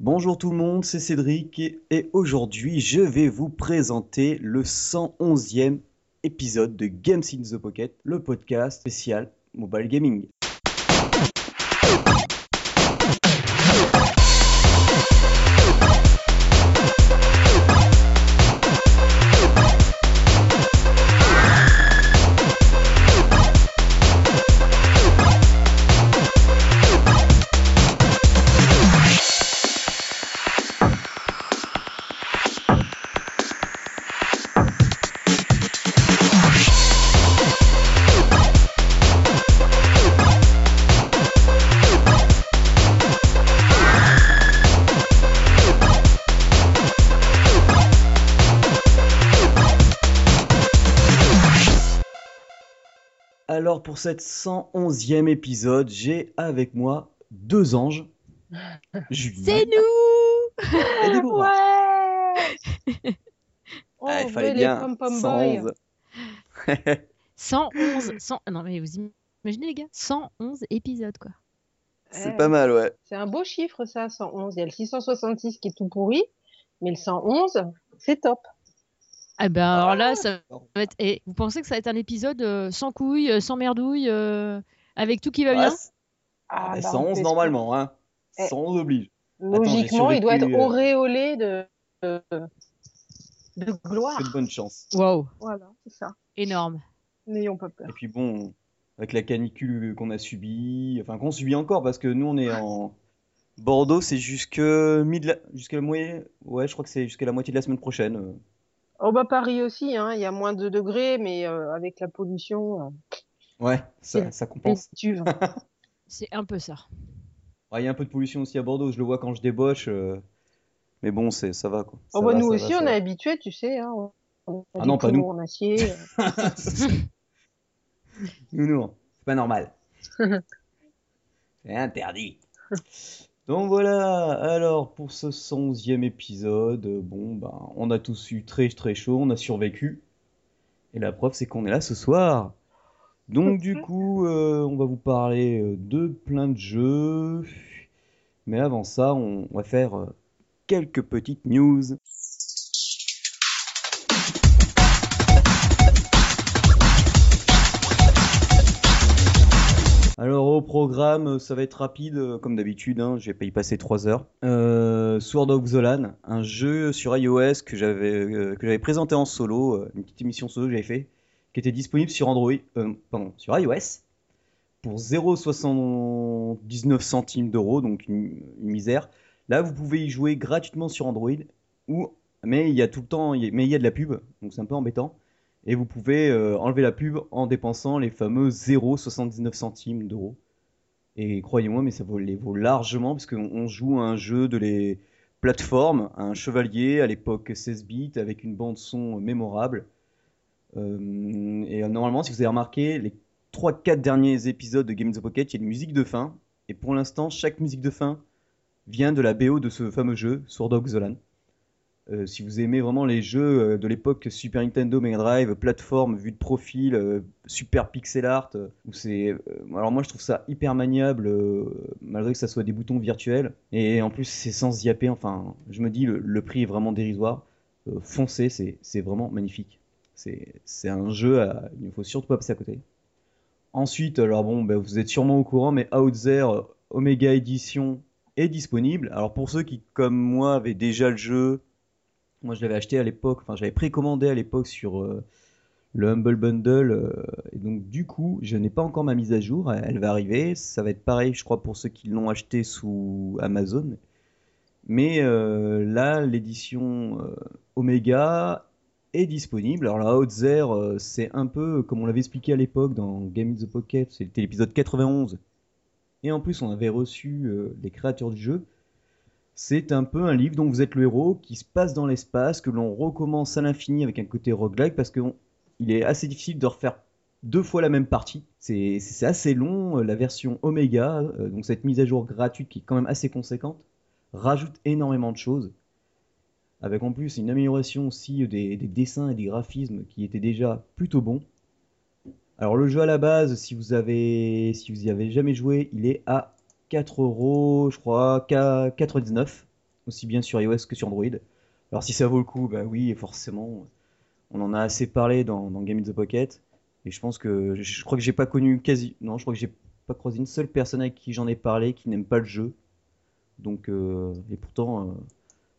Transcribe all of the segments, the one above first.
Bonjour tout le monde, c'est Cédric et, aujourd'hui je vais vous présenter le 111e épisode de Games in the Pocket, le podcast spécial mobile gaming. Pour cette 111e épisode, j'ai avec moi deux anges. Julien C'est nous et Déborah. Ouais Ah, il Oh, fallait les bien pom-pom boys. 111. 111 100... Non mais vous imaginez les gars 111 épisodes quoi. C'est Ouais. pas mal, ouais. C'est un beau chiffre ça, 111. Il y a le 666 qui est tout pourri, mais le 111, c'est top. Ah ben alors là ça va être... Et vous pensez que ça va être un épisode euh, sans couilles, euh, sans merdouille, euh, avec tout qui va Ouais, bien? Ah, ah, bah, on 111 peut normalement, hein. Eh. 111 oblige. Logiquement, il doit être auréolé de, de, de gloire. C'est de bonne chance. Waouh, Voilà, c'est ça. énorme. N'ayons pas peur. Et puis bon, avec la canicule qu'on a subie, enfin qu'on subit encore parce que nous on est en Bordeaux, c'est jusque mi de la... jusqu'à la moitié, ouais, je crois que c'est jusqu'à la moitié de la semaine prochaine. Oh bah Paris aussi, hein, il y a moins de degrés, mais euh, avec la pollution, euh, Ouais, ça, compense. C'est un peu ça. Ouais, Il y a un peu de pollution aussi à Bordeaux, je le vois quand je débauche. euh, Mais bon, c'est ça va quoi. Ça Oh bah va, nous aussi, va, on est habitués, tu sais. Hein, on Ah non, pas nous. en acier. euh. Nous, non, c'est pas normal. C'est interdit. Donc voilà, alors pour ce 111e épisode, euh, bon, ben, on a tous eu très très chaud, on a survécu. Et la preuve, c'est qu'on est là ce soir. Donc du coup, euh, on va vous parler euh, de plein de jeux. Mais avant ça, on va faire quelques petites news. Au programme, ça va être rapide euh, comme d'habitude, hein, je vais pas y passer 3 heures. Euh, Sword of Land, un jeu sur iOS que j'avais euh, présenté en solo, euh, une petite émission solo que j'avais fait, qui était disponible sur Android, euh, pardon, sur iOS pour 0,79 centimes d'euros, donc une, misère. Là, vous pouvez y jouer gratuitement sur Android, ou mais il y a tout le temps, mais il y a de la pub, donc c'est un peu embêtant. Et vous pouvez euh, enlever la pub en dépensant les fameux 0,79 centimes d'euros. Et croyez-moi, mais ça vaut, les vaut largement, parce qu'on on joue à un jeu de les plateformes, un chevalier à l'époque 16 bits, avec une bande son mémorable. Euh, et euh, normalement, si vous avez remarqué, les 3-4 derniers épisodes de Game of Pocket, il y a une musique de fin. Et pour l'instant, chaque musique de fin vient de la BO de ce fameux jeu, Sword of Land. Euh, si vous aimez vraiment les jeux euh, de l'époque Super Nintendo, Mega Drive, plateforme, vue de profil, euh, super pixel art, alors moi je trouve ça hyper maniable, malgré que ça soit des boutons virtuels, et en plus c'est sans zapper, enfin je me dis le, prix est vraiment dérisoire, foncez, c'est vraiment magnifique. C'est un jeu, il ne faut surtout pas passer à côté. Ensuite, alors bon, ben, vous êtes sûrement au courant, mais Outzer Omega Edition est disponible. Alors pour ceux qui, comme moi, avaient déjà le jeu, moi je l'avais acheté à l'époque, enfin j'avais précommandé à l'époque sur euh, le Humble Bundle, euh, et donc du coup je n'ai pas encore ma mise à jour, elle, va arriver, ça va être pareil je crois pour ceux qui l'ont acheté sous Amazon. Mais euh, là l'édition Omega est disponible. Alors la Outzer c'est un peu comme on l'avait expliqué à l'époque dans Game in the Pocket, c'était l'épisode 91. Et en plus on avait reçu euh, les créateurs du jeu. C'est un peu un livre dont vous êtes le héros, qui se passe dans l'espace, que l'on recommence à l'infini avec un côté roguelike, parce qu'il est assez difficile de refaire deux fois la même partie. C'est assez long, euh, la version Omega, euh, donc cette mise à jour gratuite qui est quand même assez conséquente, rajoute énormément de choses. Avec en plus une amélioration aussi des, des dessins et des graphismes qui étaient déjà plutôt bons. Alors le jeu à la base, si vous avez, si vous y avez jamais joué, il est à 4 euros, je crois, 4,19. aussi bien sur iOS que sur Android. Alors si ça vaut le coup, bah oui, forcément, on en a assez parlé dans, Game in the Pocket. Et je pense que je crois que j'ai pas connu quasi, non, je crois que j'ai pas croisé une seule personne avec qui j'en ai parlé qui n'aime pas le jeu. Donc euh, et pourtant, euh,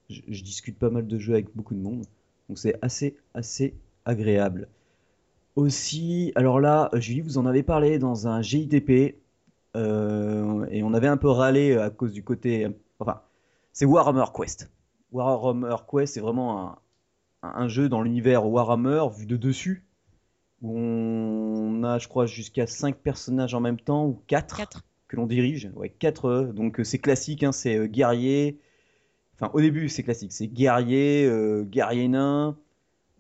je, je discute pas mal de jeux avec beaucoup de monde. Donc c'est assez assez agréable. Aussi, alors là, Julie, vous en avez parlé dans un GITP. Euh, et on avait un peu râlé à cause du côté. Enfin, c'est Warhammer Quest. Warhammer Quest, c'est vraiment un, un jeu dans l'univers Warhammer vu de dessus. Où on a, je crois, jusqu'à 5 personnages en même temps, ou 4 4. que l'on dirige. Ouais, 4. Donc euh, c'est classique, hein, c'est euh, guerrier. Enfin, au début, c'est classique. C'est guerrier, euh, guerrier nain.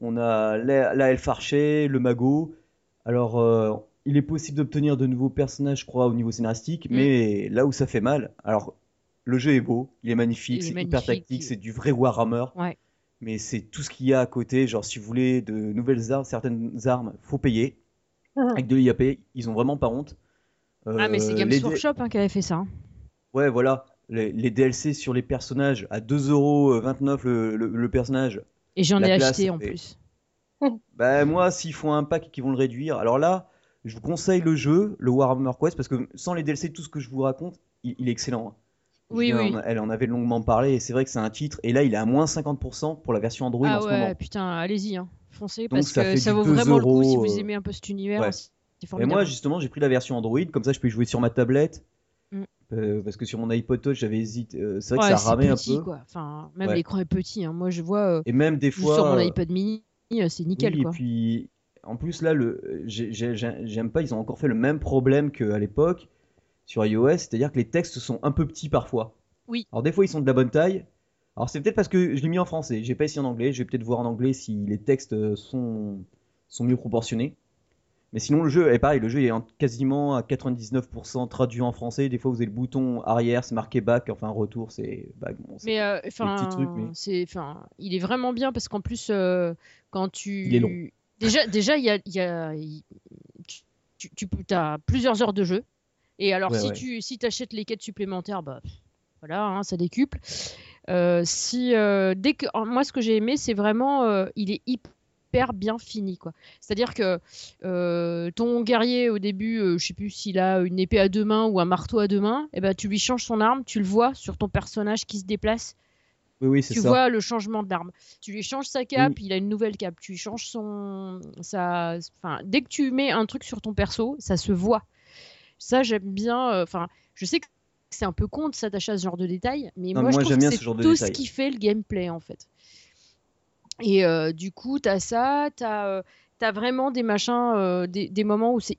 On a la, la elfe archer, le magot. Alors, euh, il est possible d'obtenir de nouveaux personnages, je crois, au niveau scénaristique, Mm. mais là où ça fait mal, alors le jeu est beau, il est magnifique, c'est hyper tactique, il- c'est du vrai Warhammer, Ouais. mais c'est tout ce qu'il y a à côté. Genre, si vous voulez de nouvelles armes, certaines armes, faut payer. Mhm. Avec de l'IAP, ils ont vraiment pas honte. Ah, mais c'est Euh, Games les Workshop hein, qui avait fait ça. hein. Ouais, voilà. Les, les DLC sur les personnages à 2,29€ le, le, le personnage. Et j'en ai classe, acheté en et- plus. Bah, moi, s'ils font un pack et qu'ils vont le réduire. Alors là, je vous conseille le jeu, le Warhammer Quest, parce que sans les DLC, tout ce que je vous raconte, il, il est excellent. hein. Oui, oui. Elle en avait longuement parlé, et c'est vrai que c'est un titre. Et là, il est à moins 50% pour la version Android en Ah ce ouais, moment. putain, allez-y, hein. foncez, Donc, parce ça que ça vaut 2 vraiment le coup si vous euh, aimez un peu cet univers. ouais. Et moi, justement, j'ai pris la version Android, comme ça, je peux y jouer sur ma tablette. Mm. Euh, parce que sur mon iPod Touch, j'avais hésité. euh, c'est vrai Ouais, que ça ramait petit, un peu. quoi. Enfin, même Ouais. l'écran est petit. hein. Moi, je vois euh, Et même des fois. sur mon iPod mini, c'est nickel, oui, quoi. Et puis, en plus, là, le, j'aime pas, ils ont encore fait le même problème qu'à l'époque sur iOS, c'est-à-dire que les textes sont un peu petits parfois. Oui. Alors, des fois, ils sont de la bonne taille. Alors, c'est peut-être parce que je l'ai mis en français, j'ai pas essayé en anglais, je vais peut-être voir en anglais si les textes euh, sont, sont mieux proportionnés. Mais sinon, le jeu est pareil, le jeu est en- quasiment à 99% traduit en français. Des fois, vous avez le bouton arrière, c'est marqué back, enfin retour, c'est back. Bon, c'est- Mais euh, mais- enfin, il est vraiment bien parce qu'en plus, euh, quand tu, Il est long. Déjà, déjà, il y a, y tu, as plusieurs heures de jeu. Et alors, Ouais, si ouais. tu, si achètes les quêtes supplémentaires, bah, voilà, hein, ça décuple. Euh, si, euh, dès que, moi, ce que j'ai aimé, c'est vraiment, euh, il est hyper bien fini, quoi. C'est-à-dire que euh, ton guerrier au début, je sais plus s'il a une épée à deux mains ou un marteau à deux mains, et ben tu lui changes son arme, tu le vois sur ton personnage qui se déplace Oui, oui, c'est tu ça. vois le changement d'arme. Tu lui changes sa cape, il a une nouvelle cape. Tu changes son. Enfin, dès que tu mets un truc sur ton perso, ça se voit. Ça, j'aime bien. euh, Enfin, je sais que c'est un peu con de s'attacher à ce genre de détails, mais Non, moi, moi, je trouve j'aime que bien c'est ce genre de tout ce qui fait le gameplay, en fait. Et euh, du coup, tu as ça, tu as, vraiment des machins, euh, des, des moments où c'est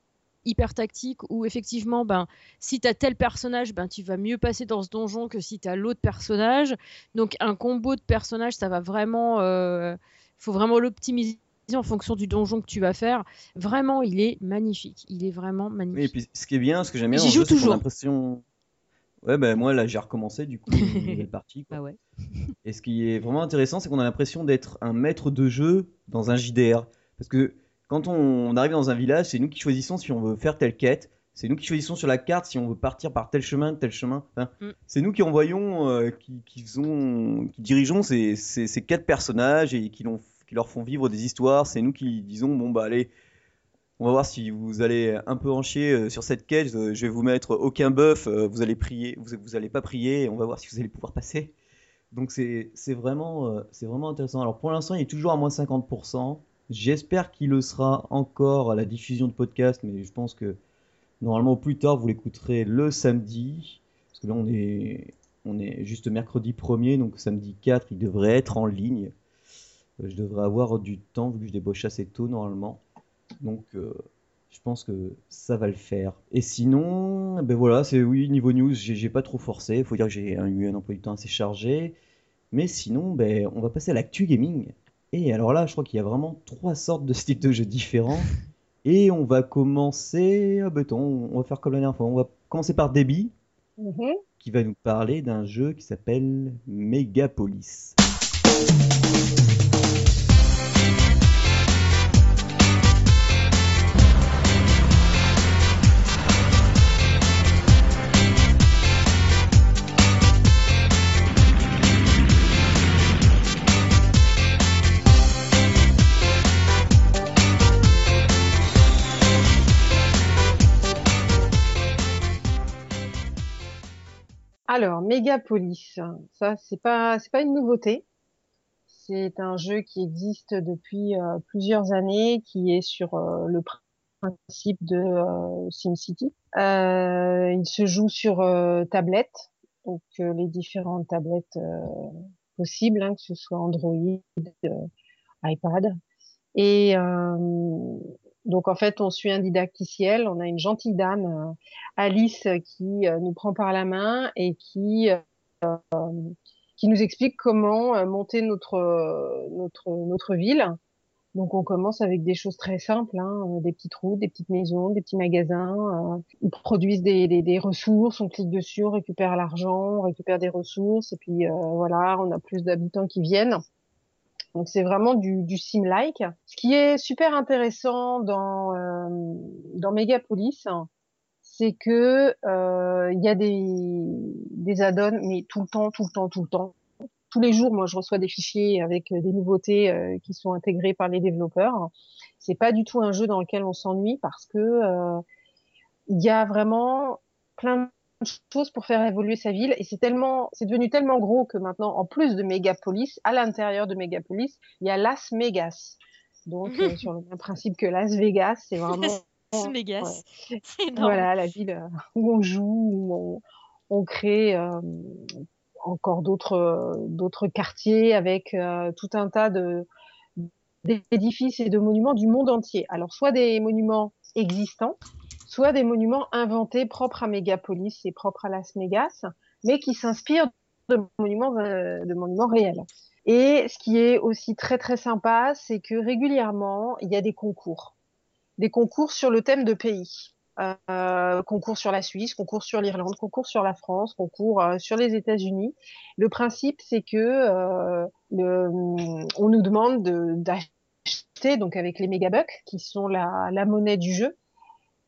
hyper tactique, où effectivement, ben, si tu as tel personnage, ben, tu vas mieux passer dans ce donjon que si tu as l'autre personnage. Donc un combo de personnages, ça va vraiment... Il faut vraiment l'optimiser en fonction du donjon que tu vas faire. Vraiment, il est magnifique. Il est vraiment Oui, et magnifique. puis ce qui est bien, ce que j'aime bien J'y joue jeu, c'est qu'on a toujours. l'impression. Ouais, ben moi là j'ai recommencé du coup une nouvelle partie. quoi. Bah ouais. Et ce qui est vraiment intéressant, c'est qu'on a l'impression d'être un maître de jeu dans un JDR. Parce que quand on arrive dans un village, c'est nous qui choisissons si on veut faire telle quête. C'est nous qui choisissons sur la carte si on veut partir par tel chemin, tel chemin. Enfin, Mm. C'est nous qui envoyons, euh, qui, qui, faisons- qui dirigeons ces, ces, ces quatre personnages et qui, leur font vivre des histoires. C'est nous qui disons bon bah allez, on va voir si vous allez un peu en chier euh, sur cette quête. euh, Je vais vous mettre aucun buff. Vous allez prier, vous, vous allez pas prier. On va voir si vous allez pouvoir passer. Donc c'est c'est vraiment, c'est vraiment intéressant. Alors pour l'instant, il est toujours à moins 50%. J'espère qu'il le sera encore à la diffusion de podcast, mais je pense que normalement plus tard, vous l'écouterez le samedi. Parce que là, on est, on est juste mercredi 1er, donc samedi 4, il devrait être en ligne. Euh, Je devrais avoir du temps vu que je débauche assez tôt normalement. Donc euh, je pense que ça va le faire. Et sinon, ben voilà, c'est oui, niveau news, j'ai pas trop forcé. Il faut dire que j'ai eu un emploi du temps assez chargé. Mais sinon, ben, on va passer à l'actu gaming. Et alors là, je crois qu'il y a vraiment trois sortes de styles de jeux différents. Et on va commencer. Ah, ben, attends, on va faire comme la dernière fois. On va commencer par Debbie, Mhm. qui va nous parler d'un jeu qui s'appelle Megapolis. Alors, Megapolis, ça c'est pas c'est pas une nouveauté. C'est un jeu qui existe depuis euh, plusieurs années, qui est sur euh, le principe de euh, SimCity. Il se joue sur tablette, donc les différentes tablettes possibles, hein, que ce soit Android, iPad. Et donc en fait, on suit un didacticiel. On a une gentille dame, Alice, qui nous prend par la main et qui qui nous explique comment euh, monter notre euh, notre notre ville. Donc on commence avec des choses très simples, hein, euh, des petites routes, des petites maisons, des petits magasins. ils produisent des, des, des, ressources, on clique dessus, on récupère l'argent, on récupère des ressources, et puis voilà, on a plus d'habitants qui viennent. Donc c'est vraiment du, du sim-like. Ce qui est super intéressant dans dans Megapolis, c'est que euh, il y a des, des add-ons, mais tout le temps, tout le temps, tout le temps. Tous les jours, moi, je reçois des fichiers avec euh, des nouveautés euh, qui sont intégrées par les développeurs. C'est pas du tout un jeu dans lequel on s'ennuie parce que il y a vraiment plein de choses pour faire évoluer sa ville et c'est tellement, c'est devenu tellement gros que maintenant, en plus de Megapolis, à l'intérieur de Megapolis, il y a Las Vegas. Donc, sur le même principe que Las Vegas, c'est vraiment Vegas. Voilà, la ville euh, où on joue, où on, crée euh, encore d'autres d'autres quartiers avec euh, tout un tas de d'édifices et de monuments du monde entier. Alors soit des monuments existants, soit des monuments inventés propres à Mégapolis et propres à Las Vegas, mais qui s'inspirent de monuments de monuments réels. Et ce qui est aussi très très sympa, c'est que régulièrement il y a des concours des concours sur le thème de pays. Euh, concours sur la Suisse, concours sur l'Irlande, concours sur la France, concours euh, sur les États-Unis. Le principe, c'est que euh, on nous demande d'acheter, donc avec les mégabucks, qui sont la, la monnaie du jeu,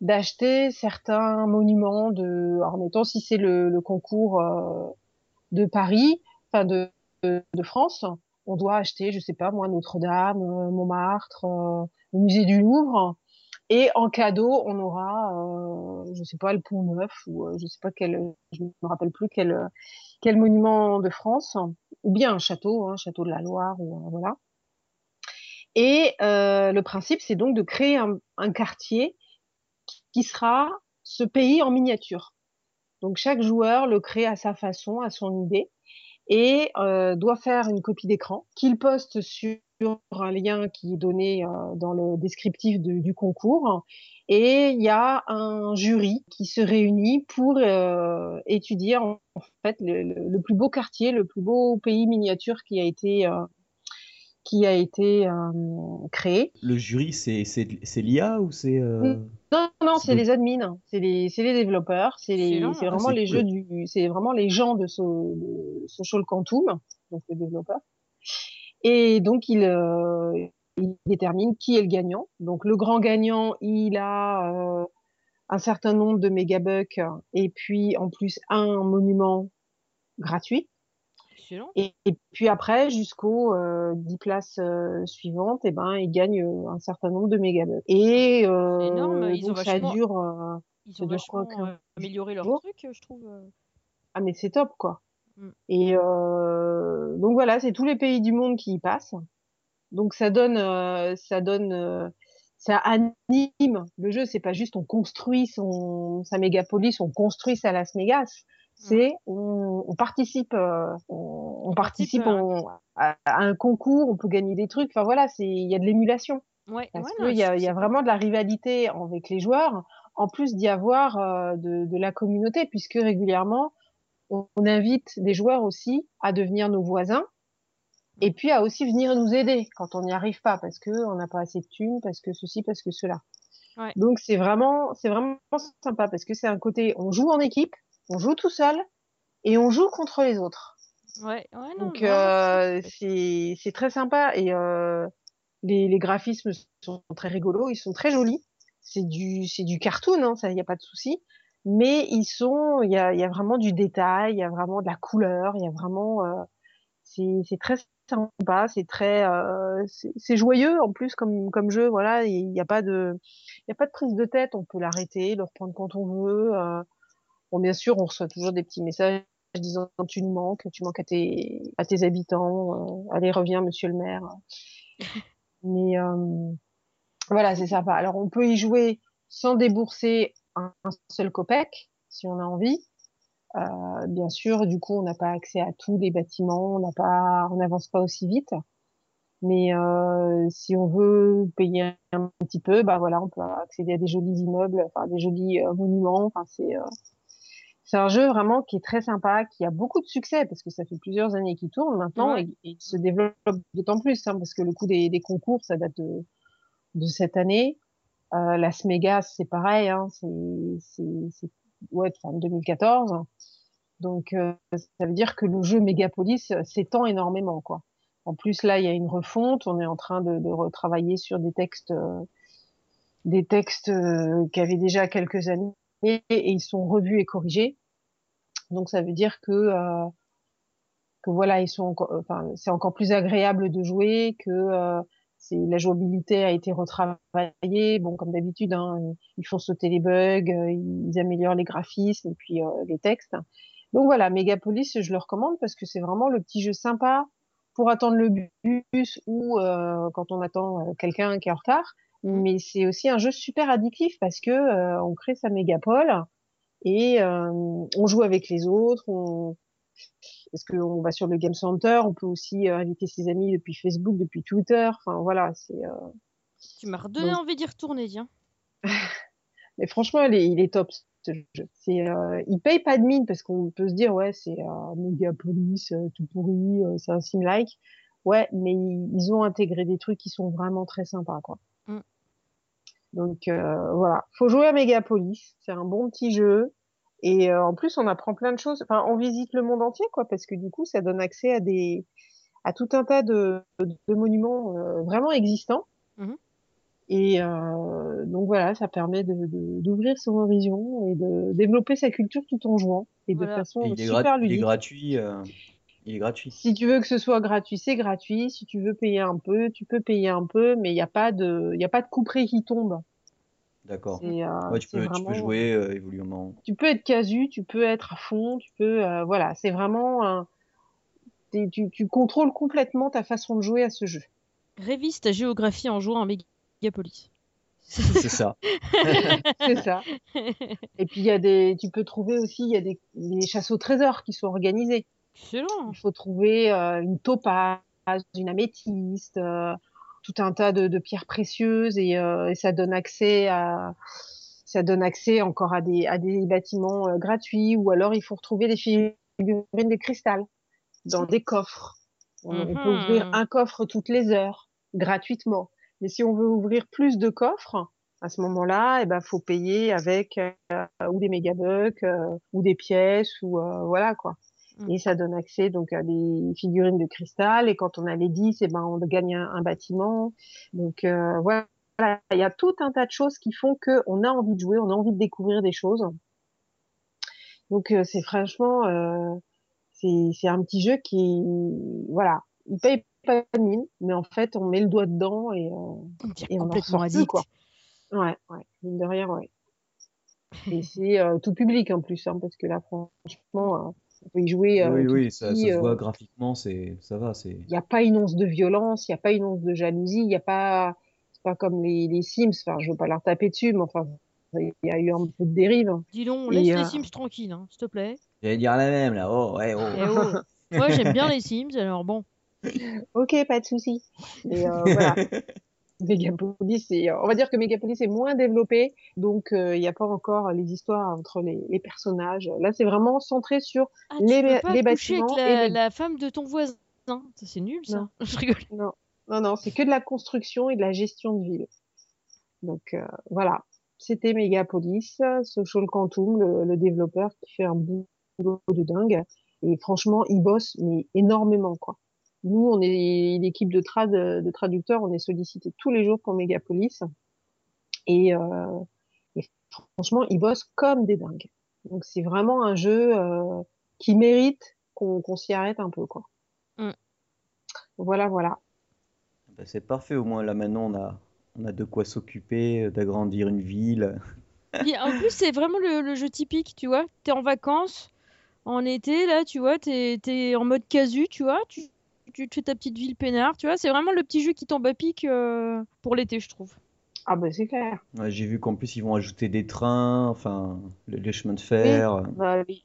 d'acheter certains monuments de, alors mettons si c'est le, le, concours euh, de Paris, enfin de, de, France, on doit acheter, je sais pas moi, Notre-Dame, euh, Montmartre, le musée du Louvre. Et en cadeau, on aura, euh, je sais pas, le Pont Neuf ou euh, je sais pas quel, je me rappelle plus quel quel monument de France, ou bien un château, un hein, château de la Loire ou euh, voilà. Et euh, le principe, c'est donc de créer un, un, quartier qui sera ce pays en miniature. Donc chaque joueur le crée à sa façon, à son idée, et euh, doit faire une copie d'écran qu'il poste sur un lien qui est donné euh, dans le descriptif de, du concours. Et il y a un jury qui se réunit pour euh, étudier en, fait le, le, plus beau quartier, le plus beau pays miniature qui a été euh, qui a été euh, créé. Le jury, c'est c'est l'IA ou c'est Non non, c'est les admins, c'est les c'est les développeurs, c'est les c'est vraiment ah, les cool. jeux du c'est vraiment les gens de, so, de Social Quantum, donc les développeurs. Et donc, il, euh, il, détermine qui est le gagnant. Donc, le grand gagnant, il a euh, un certain nombre de mégabucks et puis en plus un monument gratuit. Et, et, puis après, jusqu'aux euh, 10 places euh, suivantes, et eh ben, il gagne euh, un certain nombre de mégabucks. Et énorme. Ils donc ont ça vachement, dure. Ils ont vachement amélioré leur truc, je trouve. Ah mais c'est top quoi. Mm. Et donc voilà, c'est tous les pays du monde qui y passent. Donc ça donne, ça donne, ça anime le jeu. C'est pas juste on construit son sa mégapolis, on construit sa Las Vegas. C'est on, on, participe, euh, on, on, participe on, à, à, un concours, on peut gagner des trucs. Enfin voilà, c'est il y a de l'émulation. Ouais, Parce ouais, qu'il y a, c'est- y a vraiment de la rivalité avec les joueurs, en plus d'y avoir euh, de, de la communauté, puisque régulièrement on, on invite des joueurs aussi à devenir nos voisins et puis à aussi venir nous aider quand on n'y arrive pas parce que on n'a pas assez de thunes, parce que ceci, parce que cela. Ouais. Donc c'est vraiment, c'est vraiment sympa parce que c'est un côté, on joue en équipe, on joue tout seul et on joue contre les autres. Ouais, ouais, non, Donc euh, c'est- très sympa et euh, les, les graphismes sont très rigolos, ils sont très jolis. C'est du c'est du cartoon, hein, ça y a pas de souci. Mais ils sont, il y a il y a vraiment du détail, il y a vraiment de la couleur, il y a vraiment euh, c'est très sympa, c'est très c'est c'est joyeux en plus comme comme jeu. Voilà, il n'y a pas de il y a pas de prise de tête, on peut l'arrêter, le reprendre quand on veut. Euh. Bon, bien sûr, on reçoit toujours des petits messages disant tu nous manques, tu manques à tes, à tes habitants, allez reviens monsieur le maire. Mais voilà, c'est sympa. Alors on peut y jouer sans débourser un, seul copec, si on a envie. Euh, bien sûr, du coup, on n'a pas accès à tous les bâtiments, on n'a pas, on n'avance pas aussi vite. Mais euh, si on veut payer un petit peu, bah voilà, on peut accéder à des jolis immeubles, enfin des jolis euh, monuments. Enfin c'est euh, c'est un jeu vraiment qui est très sympa, qui a beaucoup de succès parce que ça fait plusieurs années qu'il tourne maintenant et, il se développe d'autant plus hein, parce que le coup des, des concours, ça date de, de cette année. Euh, la Smegas, c'est pareil, hein, c'est ouais, enfin, 2014. Donc euh, ça veut dire que le jeu Megapolis s'étend énormément, quoi. En plus là, il y a une refonte. On est en train de, de retravailler sur des textes, euh, des textes euh, qui avaient déjà quelques années et, ils sont revus et corrigés. Donc ça veut dire que euh, que voilà, ils sont, enfin, c'est encore plus agréable de jouer que c'est la jouabilité a été retravaillée. Bon, comme d'habitude, hein, ils font sauter les bugs, euh, ils améliorent les graphismes et puis euh, les textes. Donc voilà, Megapolis, je le recommande parce que c'est vraiment le petit jeu sympa pour attendre le bus ou euh, quand on attend quelqu'un qui est en retard. Mais c'est aussi un jeu super addictif parce que on crée sa mégapole et on joue avec les autres, on, parce qu'on va sur le Game Center, on peut aussi euh, inviter ses amis depuis Facebook, depuis Twitter. Enfin voilà, c'est. Euh, tu m'as redonné envie d'y retourner, tiens. Mais franchement, il est, il est top ce jeu. C'est, euh, il paye pas de mine parce qu'on peut se dire ouais, c'est euh, Megapolis, tout pourri, c'est un sim like. Ouais, mais ils, ont intégré des trucs qui sont vraiment très sympas, quoi. Mm. Donc voilà, faut jouer à Megapolis. C'est un bon petit jeu. Et euh, en plus, on apprend plein de choses. Enfin, on visite le monde entier, quoi, parce que du coup, ça donne accès à des, à tout un tas de, de monuments euh, vraiment existants. Mmh et euh, donc voilà, ça permet d'ouvrir de, son horizon et de développer sa culture tout en jouant et de façon super ludique. Il est gratuit. Il est gratuit. Si tu veux que ce soit gratuit, c'est gratuit. Si tu veux payer un peu, tu peux payer un peu, mais il n'y a pas de, il y a pas de couperet qui tombe. D'accord. Euh, tu, peux, tu peux jouer euh, évoluellement. Tu peux être casu, tu peux être à fond, tu peux. Euh, voilà, c'est vraiment. Tu, tu, contrôles complètement ta façon de jouer à ce jeu. Révise ta géographie en jouant à Megapolis. C'est ça. c'est ça. Et puis il y a des, tu peux trouver aussi, il y a des, des chasses au trésor qui sont organisés. Excellent. Il faut trouver une topaz, une améthyste, tout un tas de, de pierres précieuses et, euh, et, ça donne accès à ça donne accès encore à des, à des bâtiments euh, gratuits ou alors il faut retrouver des figurines de cristal dans des coffres. On, peut mhm. ouvrir un coffre toutes les heures gratuitement. Mais si on veut ouvrir plus de coffres, à ce moment-là, eh ben faut payer avec euh, ou des mégabucks euh, ou des pièces ou voilà quoi. Mm. Et ça donne accès donc à des figurines de cristal. Et quand on a les 10, et ben on gagne un, bâtiment. Donc euh, voilà, il y a tout un tas de choses qui font que on a envie de jouer, on a envie de découvrir des choses. Donc euh, c'est franchement, euh, c'est un petit jeu qui, voilà, il paye pas de mine, mais en fait on met le doigt dedans et, euh, et on en plus, quoi. Ouais, ouais, mine de rien, ouais. Et c'est euh, tout public en plus, hein, parce que là, franchement, on peut y jouer. Euh, oui, oui, ça, se voit euh, graphiquement, c'est, ça va. Il n'y a pas une once de violence, il n'y a pas une once de jalousie, il n'y a pas, c'est pas comme les, les Sims. Enfin, je veux pas leur taper dessus, mais enfin, il y a eu un peu de dérive. Dis donc, laisse les euh, Sims tranquilles, hein, s'il te plaît. J'allais dire la même là. Oh, ouais, oh. Eh oh. Moi, j'aime bien les Sims, alors bon. ok, pas de souci. Mais voilà. Megapolis, on va dire que Megapolis est moins développé, donc euh, il n'y a pas encore les histoires entre les, personnages. Là, c'est vraiment centré sur ah, les, tu peux pas les bâtiments. Avec la, femme de ton voisin, c'est nul ça. Je rigole. Non, non, non c'est que de la construction et de la gestion de ville. Donc euh, voilà, c'était Megapolis, Social Quantum, le, le développeur qui fait un boulot de dingue. Et franchement, il bosse mais énormément quoi. Nous, on est l'équipe de, trad, de traducteurs, on est sollicité tous les jours pour Megapolis. Et, euh, et franchement, ils bossent comme des dingues. Donc c'est vraiment un jeu euh, qui mérite qu'on s'y arrête un peu, quoi. Mm. Voilà, voilà. Ben, c'est parfait. Au moins là maintenant, on a, on a de quoi s'occuper, d'agrandir une ville. en plus, c'est vraiment le, le, jeu typique, tu vois. T'es en vacances, en été, là, tu vois, t'es es en mode casu, tu vois, tu, tu te fais ta petite ville peinard, tu vois, c'est vraiment le petit jeu qui tombe à pic euh, pour l'été, je trouve. Ah bah c'est clair. Ouais, J'ai vu qu'en plus ils vont ajouter des trains, enfin le- les chemins de fer. euh. Bah, les,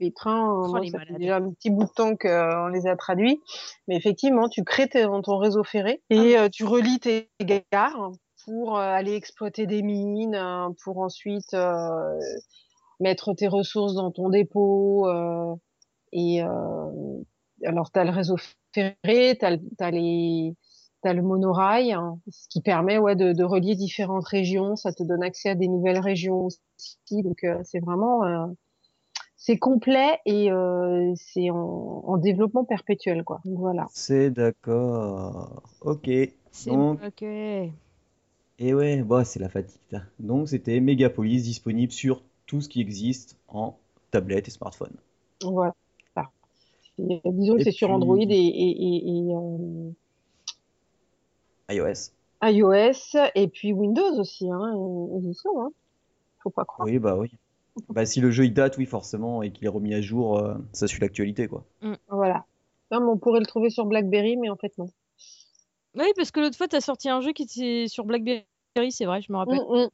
les trains, euh, Oh, moi, les ça fait déjà un petit bout de temps qu'on les a traduits. Mais effectivement, tu crées tes- ton réseau ferré Ah. et euh, tu relis tes gares pour euh, aller exploiter des mines, euh, pour ensuite euh, mettre tes ressources dans ton dépôt. euh, et euh, alors, tu as le réseau ferré, tu as, les... T'as le monorail, hein, ce qui permet ouais, de, de relier différentes régions. Ça te donne accès à des nouvelles régions aussi. Donc, euh, c'est vraiment euh, c'est complet et euh, c'est en, en développement perpétuel, quoi. Donc, voilà. C'est d'accord. Ok. C'est Donc, ok. et ouais, bah, c'est la fatigue. là. Donc c'était Megapolis disponible sur tout ce qui existe en tablette et smartphone. Voilà. Disons que c'est sur Android et, et, et, et, euh, iOS. iOS et puis Windows aussi. Hein, ils y sont, hein. Faut pas croire. Oui, bah oui. Bah, si le jeu il date, oui, forcément, et qu'il est remis à jour, euh, ça suit l'actualité, quoi. Voilà. Non, mais on pourrait le trouver sur BlackBerry, mais en fait non. Oui, parce que l'autre fois, t'as sorti un jeu qui était sur Blackberry, c'est vrai, je me rappelle. Mm,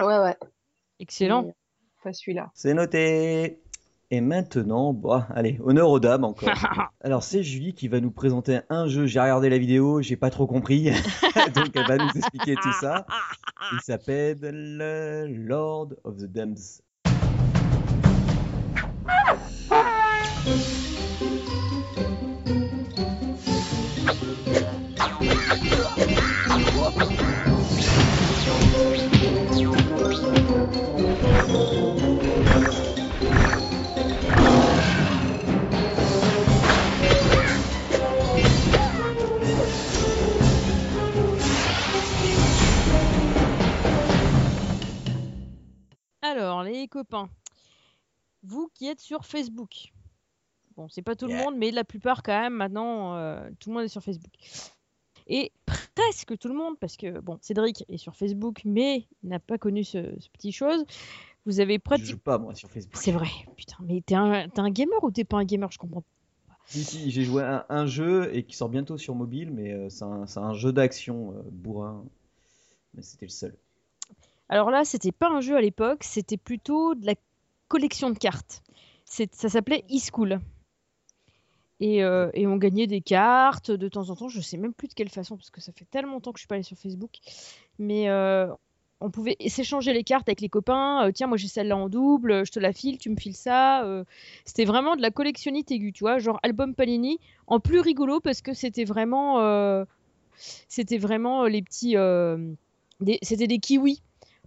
mm. Ouais, ouais. Excellent. Pas celui-là. C'est noté. Et maintenant, bah, allez, honneur aux dames encore. Alors c'est Julie qui va nous présenter un jeu. J'ai regardé la vidéo, j'ai pas trop compris, donc elle va nous expliquer tout ça. Il s'appelle le Lord of the Damned. Alors, les copains, vous qui êtes sur Facebook. Bon, c'est pas tout le monde, mais la plupart quand même, maintenant, euh, tout le monde est sur Facebook. Et presque tout le monde, parce que, bon, Cédric est sur Facebook, mais n'a pas connu ce, ce petit chose. Vous avez Je pratiquement... joue pas moi sur Facebook. C'est vrai, putain, mais t'es un, gamer ou t'es pas un gamer Je comprends pas. Si, si, j'ai joué à un, un jeu et qui sort bientôt sur mobile, mais euh, c'est un, c'est un jeu d'action euh, bourrin. Mais c'était le seul. Alors là, c'était pas un jeu à l'époque, c'était plutôt de la collection de cartes. Ça s'appelait eSchool. Et, euh, et on gagnait des cartes de temps en temps, je sais même plus de quelle façon, parce que ça fait tellement longtemps que je suis pas allée sur Facebook. Mais euh, on pouvait s'échanger les cartes avec les copains. euh, Tiens, moi j'ai celle-là en double, je te la file, tu me files ça. C'était vraiment de la collectionnite aiguë, tu vois, genre album Panini, en plus rigolo parce que c'était vraiment, c'était vraiment les petits, c'était des kiwis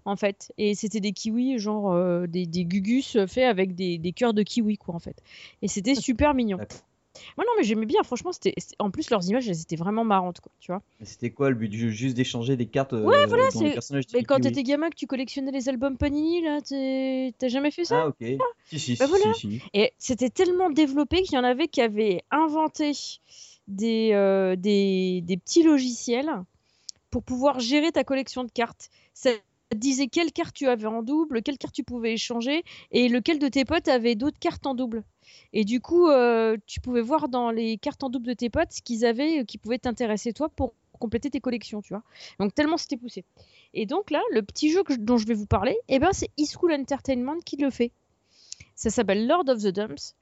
en fait. Et c'était des kiwis, genre euh, des, des gugus faits avec des, des cœurs de kiwi, quoi, en fait. Et c'était super mignon. Moi, non, mais j'aimais bien, franchement, c'était... En plus, leurs images, elles étaient vraiment marrantes, quoi, tu vois. Mais c'était quoi le but du jeu? Juste d'échanger des cartes euh, Ouais, voilà, c'est- Mais quand t'étais gamin, que tu collectionnais les albums Panini, là, t'as jamais fait ça? Ah ok. Si, si, Bah si, voilà. si, si. Et c'était tellement développé qu'il y en avait qui avaient inventé des, euh, des, des petits logiciels pour pouvoir gérer ta collection de cartes. Ça disait quelle carte tu avais en double, quelle carte tu pouvais échanger et lequel de tes potes avait d'autres cartes en double. Et du coup, euh, tu pouvais voir dans les cartes en double de tes potes ce qu'ils avaient euh, qui pouvait t'intéresser toi pour compléter tes collections, tu vois. Donc tellement c'était poussé. Et donc là, le petit jeu dont je vais vous parler, eh ben, c'est eSchool Entertainment qui le fait. Ça s'appelle Lord of the Dumps.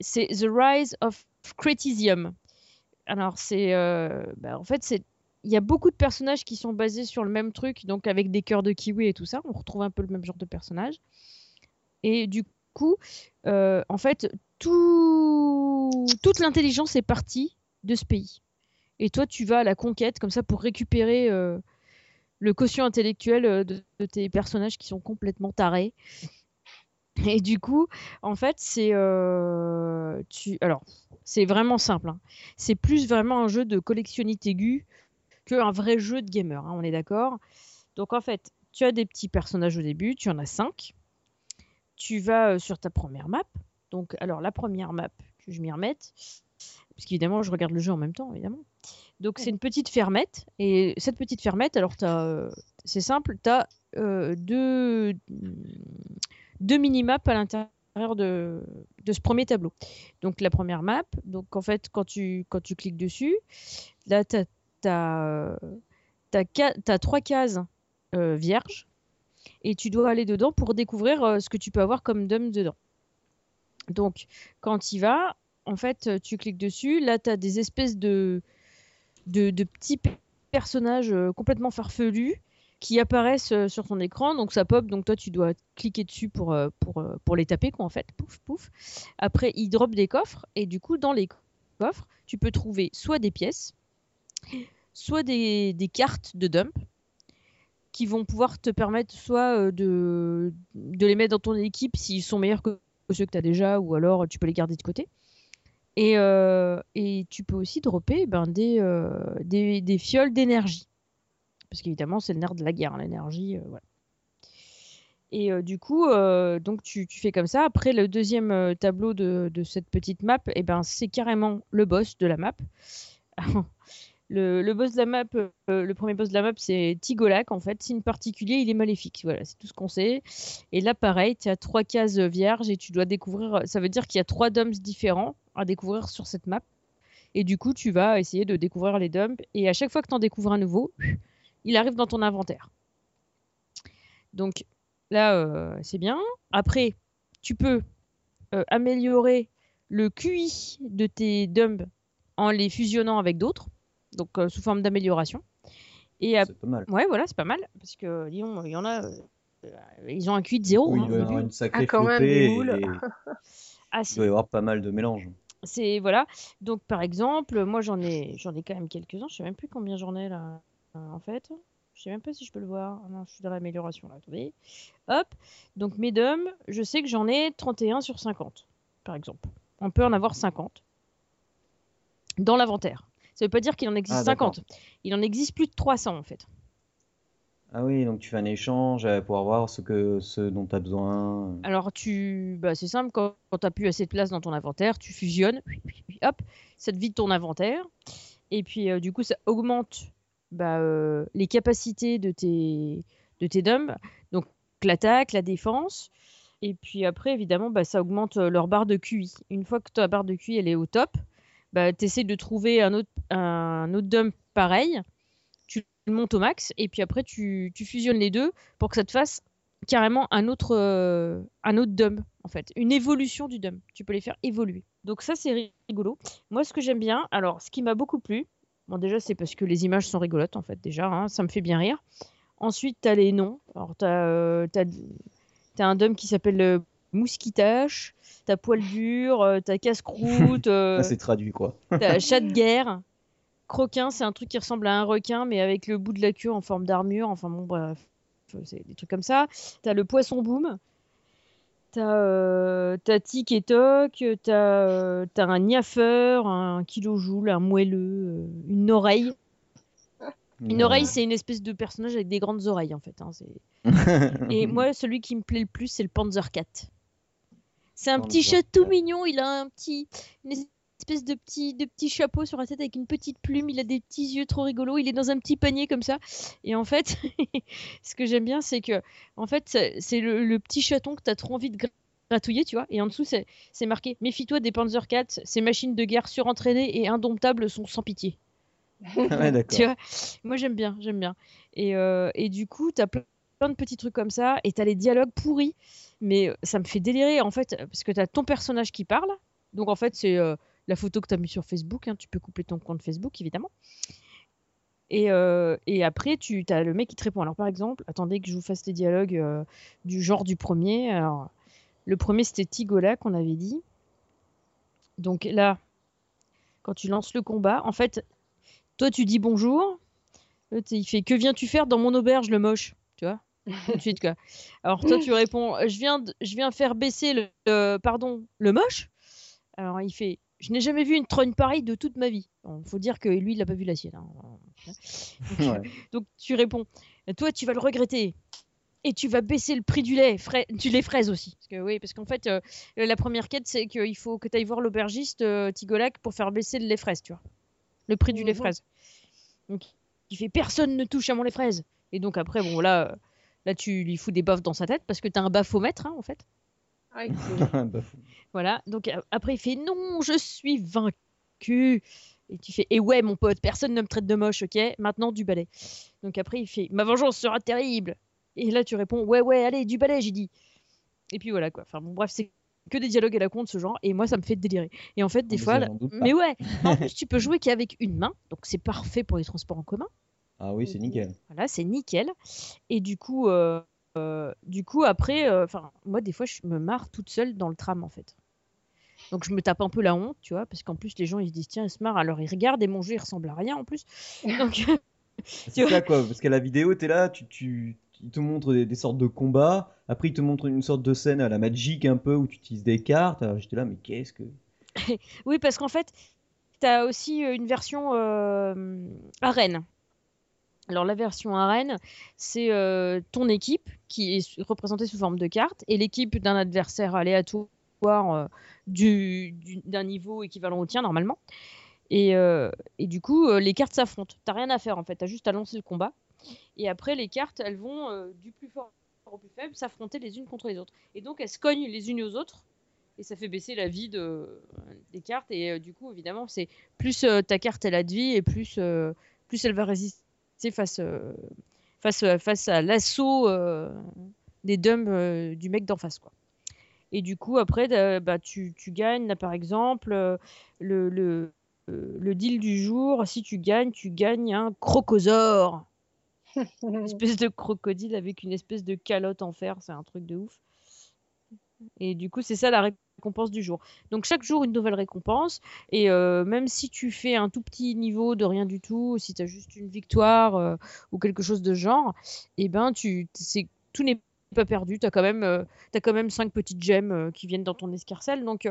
C'est The Rise of Critizium. Alors, c'est. euh, bah, en fait, c'est. Il y a beaucoup de personnages qui sont basés sur le même truc, donc avec des cœurs de kiwi et tout ça. On retrouve un peu le même genre de personnage. Et du coup, euh, en fait, tout... toute l'intelligence est partie de ce pays. Et toi, tu vas à la conquête, comme ça, pour récupérer euh, le quotient intellectuel euh, de, tes personnages qui sont complètement tarés. Et du coup, en fait, c'est tu alors c'est vraiment simple. hein. C'est plus vraiment un jeu de collectionnite aiguë qu'un vrai jeu de gamer. hein, on est d'accord. Donc en fait, tu as des petits personnages au début, tu en as cinq. Tu vas euh, sur ta première map. Donc alors la première map que je m'y remette, parce qu'évidemment je regarde le jeu en même temps, évidemment. Donc c'est une petite fermette et cette petite fermette, alors euh, c'est simple, tu as deux deux mini-maps à l'intérieur de, de ce premier tableau. Donc la première map, donc en fait quand tu, quand tu cliques dessus, là tu as, trois cases euh, vierges et tu dois aller dedans pour découvrir euh, ce que tu peux avoir comme dôme dedans. Donc quand tu vas, en fait tu cliques dessus, là tu as des espèces de, de, petits personnages euh, complètement farfelus qui apparaissent euh, sur ton écran. Donc ça pop, donc toi tu dois cliquer dessus pour, euh, pour, euh, pour les taper, quoi, en fait. Pouf, pouf. Après, ils drop des coffres, et du coup, dans les coffres, tu peux trouver soit des pièces, soit des, cartes de dump qui vont pouvoir te permettre soit de, de les mettre dans ton équipe s'ils sont meilleurs que ceux que tu as déjà, ou alors tu peux les garder de côté. Et, et tu peux aussi dropper ben, des, des, fioles d'énergie parce qu'évidemment c'est le nerf de la guerre, hein, l'énergie. Euh. Et euh, du coup, euh, donc tu, fais comme ça. Après, le deuxième tableau de, cette petite map, eh ben, c'est carrément le boss de la map. map, le premier boss de la map, c'est Tigolac. En fait, signe particulier, il est maléfique. Voilà, c'est tout ce qu'on sait. Et là, pareil, tu as trois cases vierges et tu dois découvrir. Ça veut dire qu'il y a trois dumps différents à découvrir sur cette map. Et du coup, tu vas essayer de découvrir les dumps. Et à chaque fois que tu en découvres un nouveau, il arrive dans ton inventaire. Donc là, euh, c'est bien. Après, tu peux euh, améliorer le QI de tes dumps en les fusionnant avec d'autres, donc euh, sous forme d'amélioration. Et c'est pas mal. Ouais, voilà, c'est pas mal parce que disons, il y en a, ils ont un QI de zéro. Oui, il doit y avoir une sacrée ah, quand même, et... ah, il doit y avoir pas mal de mélanges. C'est voilà. Donc par exemple, moi j'en ai, j'en ai quand même quelques-uns. Je sais même plus combien j'en ai là. Euh, en fait. Je sais même pas si je peux le voir. Ah non, je suis dans l'amélioration là. Attendez. Hop. Donc, mesdames, je sais que j'en ai 31 sur 50, par exemple. On peut en avoir 50 dans l'inventaire. Ça veut pas dire qu'il en existe 50. Ah, Il en existe plus de 300 en fait. Ah oui, donc tu fais un échange euh, pour avoir ce, que, ce dont tu as besoin. Alors tu, bah, c'est simple, quand, quand tu n'as plus assez de place dans ton inventaire, tu fusionnes, hop, ça te vide ton inventaire. Et puis euh, du coup, ça augmente bah, euh, les capacités de tes, de tes dumps, donc l'attaque, la défense. Et puis après, évidemment, bah, ça augmente leur barre de QI. Une fois que ta barre de QI elle est au top, bah, tu essaies de trouver un autre, un autre dump pareil, tu le montes au max, et puis après, tu, fusionnes les deux pour que ça te fasse carrément un autre, euh, un autre dump, en fait. Une évolution du dump. Tu peux les faire évoluer. Donc ça, c'est rigolo. Moi, ce que j'aime bien, alors, ce qui m'a beaucoup plu, Bon, déjà, c'est parce que les images sont rigolotes, en fait, déjà. Hein, ça me fait bien rire. Ensuite, tu as les noms. Alors, tu as, euh, un dôme qui s'appelle euh, Mousquitache, t'as Poil dur, euh, t'as Casse-croûte. Euh, c'est traduit, quoi. t'as Chat de guerre. Croquin, c'est un truc qui ressemble à un requin, mais avec le bout de la queue en forme d'armure. Enfin, bon, bref. C'est des trucs comme ça. T'as le Poisson Boom. T'as euh, tic et toc, t'as euh, as un niaffeur, un kilojoule, un moelleux, euh, une oreille. Une oreille, c'est une espèce de personnage avec des grandes oreilles en fait. Hein, et moi, celui qui me plaît le plus, c'est le Panzer Cat. C'est un petit chat tout mignon, il a un petit, espèce de petit, de petit chapeau sur la tête avec une petite plume. Il a des petits yeux trop rigolos. Il est dans un petit panier comme ça. Et en fait, ce que j'aime bien, c'est que en fait, c'est le, petit chaton que tu as trop envie de gratouiller, tu vois. Et en dessous, c'est marqué Méfie-toi des Panzer 4, ces machines de guerre surentraînées et indomptables sont sans pitié. Ah tu vois Moi, j'aime bien, j'aime bien. Et, euh, et, du coup, tu as plein de petits trucs comme ça et tu as les dialogues pourris. Mais ça me fait délirer en fait, parce que tu as ton personnage qui parle. Donc en fait, c'est. Euh, la photo que tu as mis sur Facebook. Hein, tu peux couper ton compte Facebook, évidemment. Et, euh, après, tu as le mec qui te répond. Alors, par exemple, attendez que je vous fasse les dialogues euh, du genre du premier. Alors, le premier, c'était Tigola qu'on avait dit. Donc là, quand tu lances le combat, en fait, toi, tu dis bonjour. Il fait Que viens-tu faire dans mon auberge, le moche? Tout de suite quoi. Alors toi tu réponds je viens je viens faire baisser le pardon le moche. Alors il fait je n'ai jamais vu une trogne pareille de toute ma vie. Il faut dire que lui, il n'a pas vu la sienne. Hein. Donc, tu réponds, toi, tu vas le regretter. Et tu vas baisser le prix du lait, du lait fraise aussi. Parce que, oui, parce qu'en fait, euh, la première quête, c'est qu'il faut que tu ailles voir l'aubergiste euh, Tigolac pour faire baisser le lait fraise, tu vois. Le prix du lait fraise. Donc, il fait personne ne touche à mon lait fraise. Et donc, après, bon, là, là tu lui fous des baffes dans sa tête parce que tu as un baffomètre, hein, en fait. Voilà. Donc a- après, il fait non, je suis vaincu. Et tu fais, et ouais, mon pote, personne ne me traite de moche, ok? Maintenant, du balai. Donc après, il fait, ma vengeance sera terrible. Et là, tu réponds, ouais, ouais, allez, du balai, j'ai dit. Et puis voilà, quoi. Enfin, bon, bref, c'est que des dialogues à la con de ce genre. Et moi, ça me fait délirer. Et en fait, des Mais fois, là- mais ouais, en plus, tu peux jouer qu'avec une main. Donc c'est parfait pour les transports en commun. Ah oui, c'est nickel. Voilà, c'est nickel. Et du coup, euh, euh, du coup après, euh, enfin, moi, des fois, je me marre toute seule dans le tram, en fait. Donc, je me tape un peu la honte, tu vois, parce qu'en plus, les gens, ils se disent, tiens, elle se marre. Alors, ils regardent et mon jeu, il ressemble à rien, en plus. Donc, C'est ça quoi, parce qu'à la vidéo, t'es là, tu, tu, il te montre des, des sortes de combats, après il te montre une sorte de scène à la Magic un peu où tu utilises des cartes. Alors, J'étais là, mais qu'est-ce que. oui, parce qu'en fait, tu as aussi une version euh, arène. Alors, la version arène, c'est euh, ton équipe qui est représentée sous forme de carte et l'équipe d'un adversaire aléatoire euh, du- du- d'un niveau équivalent au tien, normalement. Et, euh, du coup, les cartes s'affrontent. T'as rien à faire en fait, t'as juste à lancer le combat. Et après, les cartes, elles vont du plus fort au plus faible s'affronter les unes contre les autres. Et donc, elles se cognent les unes aux autres. Et ça fait baisser la vie de, des cartes. Et du coup, évidemment, c'est plus ta carte elle a de vie et plus elle va résister face, euh, face, euh, face à l'assaut euh, des dumps du mec d'en face. Quoi. Et du coup, après, bah, tu, tu gagnes, là, par exemple, le, le, le deal du jour. Si tu gagnes, tu gagnes un crocosaure. Une espèce de crocodile avec une espèce de calotte en fer. C'est un truc de ouf. Et du coup, c'est ça la récompense du jour. Donc chaque jour, une nouvelle récompense. Et euh, même si tu fais un tout petit niveau de rien du tout, si tu as juste une victoire euh, ou quelque chose de genre, et ben tu, tout n'est pas perdu. Tu as quand même, euh, quand même cinq petites gemmes euh, qui viennent dans ton escarcelle. Donc,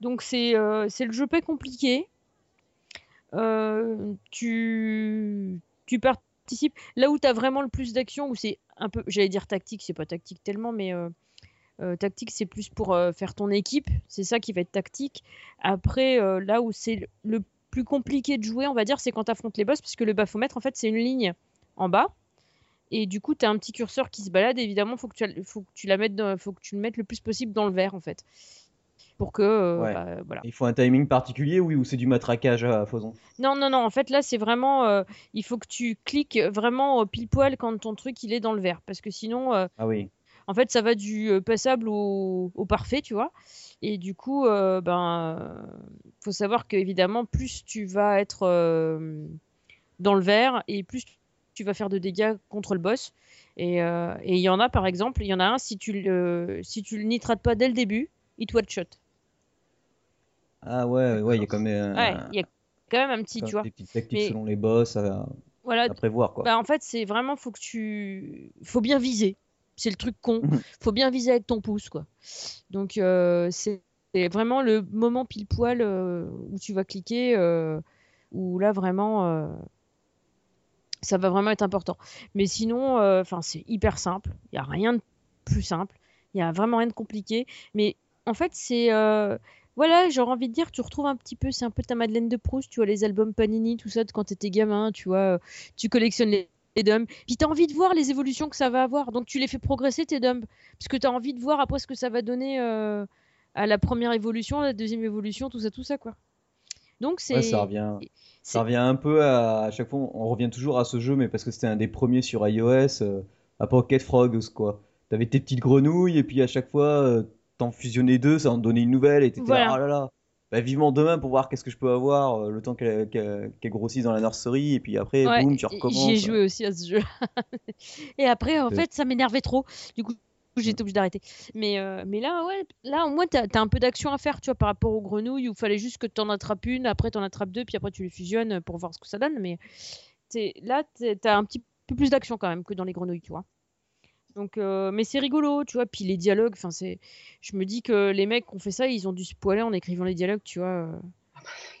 donc c'est, le jeu pas compliqué. Tu, tu participes là où tu as vraiment le plus d'action, où c'est un peu, j'allais dire tactique, c'est pas tactique tellement, mais euh, tactique, c'est plus pour euh, faire ton équipe. C'est ça qui va être tactique. Après, euh, là où c'est le- plus compliqué de jouer, on va dire, c'est quand tu affrontes les boss, parce que le bafomètre, en fait, c'est une ligne en bas. Et du coup, tu as un petit curseur qui se balade. Évidemment, faut que tu, la- faut que tu la mettes, dans- faut que tu le mettes le plus possible dans le vert, en fait, pour que, Ouais. bah, voilà. Il faut un timing particulier, oui, ou c'est du matraquage à Non, non, non. En fait, là, c'est vraiment, il faut que tu cliques vraiment pile poil quand ton truc il est dans le vert, parce que sinon, Ah oui. En fait, ça va du euh, passable au, au parfait, tu vois. Et du coup, euh, ben, euh, faut savoir que évidemment, plus tu vas être euh, dans le vert et plus tu vas faire de dégâts contre le boss. Et euh, et il y en a, par exemple, il y en a un si tu le si tu le nitrates pas dès le début, il te one shot. Ah ouais, ouais, il y a quand même, Ouais, il y a quand même un petit, tu vois. des petites tactiques Mais- selon les boss à, Voilà, à prévoir quoi. Bah, en fait, c'est vraiment, faut que tu. Faut bien viser. C'est le truc con. Mhm. faut bien viser avec ton pouce, quoi. Donc, euh, c'est vraiment le moment pile poil euh, où tu vas cliquer, euh, où là, vraiment, ça va vraiment être important. Mais sinon, enfin, c'est hyper simple. Il n'y a rien de plus simple. Il n'y a vraiment rien de compliqué. Mais en fait, c'est. voilà, j'aurais envie de dire, tu retrouves un petit peu, c'est un peu ta Madeleine de Proust, tu vois, les albums Panini, tout ça, de quand t'étais gamin, tu vois, tu collectionnes les, dumps, puis t'as envie de voir les évolutions que ça va avoir, donc tu les fais progresser tes dumps, parce que t'as envie de voir après ce que ça va donner euh, à la première évolution, à la deuxième évolution, tout ça, tout ça, quoi. Donc c'est... Ouais, ça revient. Ça revient un peu à, à chaque fois, on revient toujours à ce jeu, mais parce que c'était un des premiers sur iOS, euh, à Pocket Frogs, quoi. T'avais tes petites grenouilles, et puis à chaque fois, euh, t'en fusionnais deux, ça en donnait une nouvelle, et t'étais Voilà. là, là là, bah, vivement demain pour voir qu'est-ce que je peux avoir, euh, le temps qu'elle grossisse dans la nurserie, et puis après, Ouais, boum, tu recommences. J'y ai joué aussi à ce jeu. et après, en fait, ça m'énervait trop. Du coup, j'ai été obligée d'arrêter. Mais, euh, mais là, ouais, là, au moins, t'as as un peu d'action à faire, tu vois, par rapport aux grenouilles, où il fallait juste que t'en attrapes une, après t'en attrapes deux, puis après tu les fusionnes pour voir ce que ça donne. Mais là, t'es- t'as un petit peu plus d'action quand même que dans les grenouilles, tu vois. Donc, euh, mais c'est rigolo, tu vois. Puis les dialogues, enfin, c'est. Je me dis que les mecs qui ont fait ça, ils ont dû se poiler en écrivant les dialogues, tu vois. euh.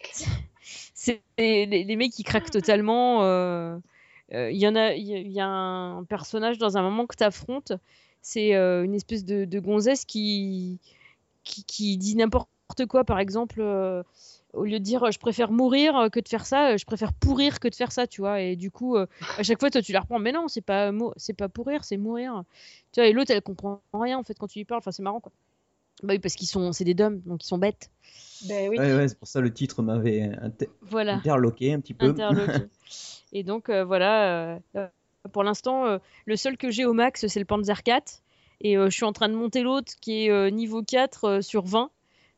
C'est les, les mecs qui craquent totalement. euh, euh, Il y en a, il y, a- il y a un personnage dans un moment que tu affrontes. C'est une espèce de, de gonzesse qui, qui, qui dit n'importe quoi. Par exemple, au lieu de dire euh, je préfère mourir euh, que de faire ça, euh, je préfère pourrir que de faire ça, tu vois. Et du coup, euh, à chaque fois, toi, tu la reprends. Mais non, c'est pas, mou- c'est pas pourrir, c'est mourir. Tu vois, et l'autre, elle comprend rien en fait quand tu lui parles. Enfin, c'est marrant quoi. Bah oui, parce qu'ils sont, c'est des dômes, donc ils sont bêtes. Ben oui. Ouais, ouais, c'est pour ça le titre m'avait inter- Voilà. interloqué un petit peu. interloqué. Et donc euh, voilà, euh, pour l'instant, euh, le seul que j'ai au max, c'est le Panzer 4. Et euh, je suis en train de monter l'autre qui est euh, niveau 4 euh, sur 20.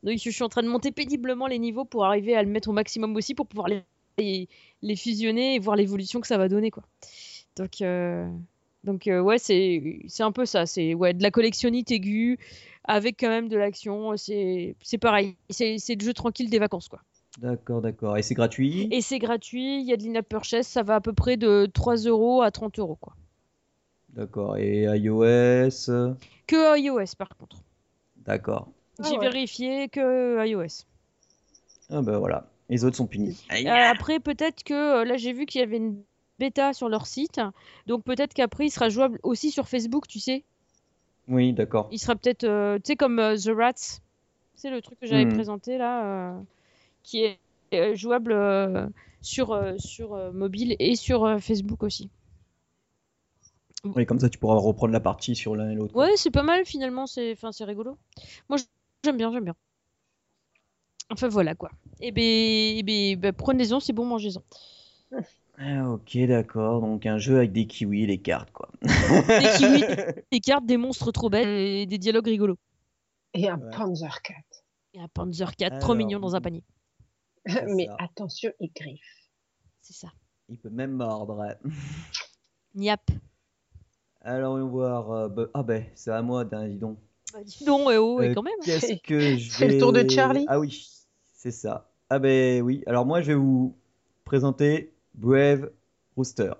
Donc je suis en train de monter péniblement les niveaux pour arriver à le mettre au maximum aussi pour pouvoir les, les, les fusionner et voir l'évolution que ça va donner. Quoi. Donc, euh, donc euh, ouais, c'est un peu ça. C'est ouais, de la collectionnite aiguë avec quand même de l'action. C'est pareil. C'est le jeu tranquille des vacances. quoi. D'accord, d'accord. Et c'est gratuit? Et c'est gratuit, il y a de l'in-app purchase, ça va à peu près de 3 euros à 30 euros. Quoi. D'accord. Et iOS? Que iOS par contre. D'accord. Ah J'ai ouais. vérifié que iOS. Ah bah voilà. Les autres sont punis. Aïe. Euh, après, peut-être que euh, là j'ai vu qu'il y avait une bêta sur leur site, donc peut-être qu'après il sera jouable aussi sur Facebook, tu sais. Oui, d'accord. Il sera peut-être, euh, tu sais, comme euh, The Rats, c'est le truc que j'avais Mhm. présenté là, euh, qui est jouable euh, sur, euh, sur euh, mobile et sur euh, Facebook aussi. Oui, comme ça tu pourras reprendre la partie sur l'un et l'autre. Ouais, c'est pas mal finalement, c'est enfin, c'est rigolo. Moi j'aime bien, j'aime bien. Enfin voilà quoi. Et ben, eh ben, ben, prenez-en, c'est bon, mangez-en. Ah, ok, d'accord. Donc un jeu avec des kiwis et les cartes, quoi. Des kiwis, des cartes, des monstres trop belles et des dialogues rigolos. Et un Ouais. Panzer 4. Et un Panzer 4 trop mignon dans un panier. Mais ça. attention, il griffe. C'est ça. Il peut même mordre. Niap. Alors, on va voir. euh, bah- ah ben, c'est à moi, d'un dis donc. Bah, dis donc, eh oh, et Euh, quand même. Qu'est-ce que je C'est vais... le tour de Charlie. Ah oui, c'est ça. Ah ben oui. Alors moi, je vais vous présenter Brave Rooster.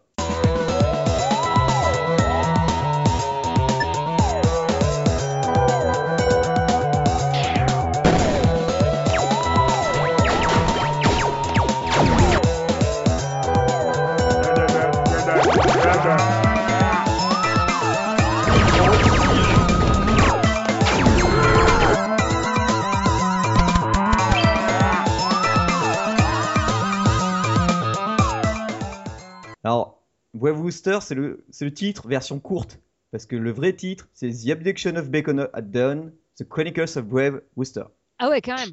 Brave Rooster, c'est le, le titre, version courte. Parce que le vrai titre, c'est The Abduction of Bacon at Dawn, The Chronicles of Brave Rooster. Ah ouais, quand même.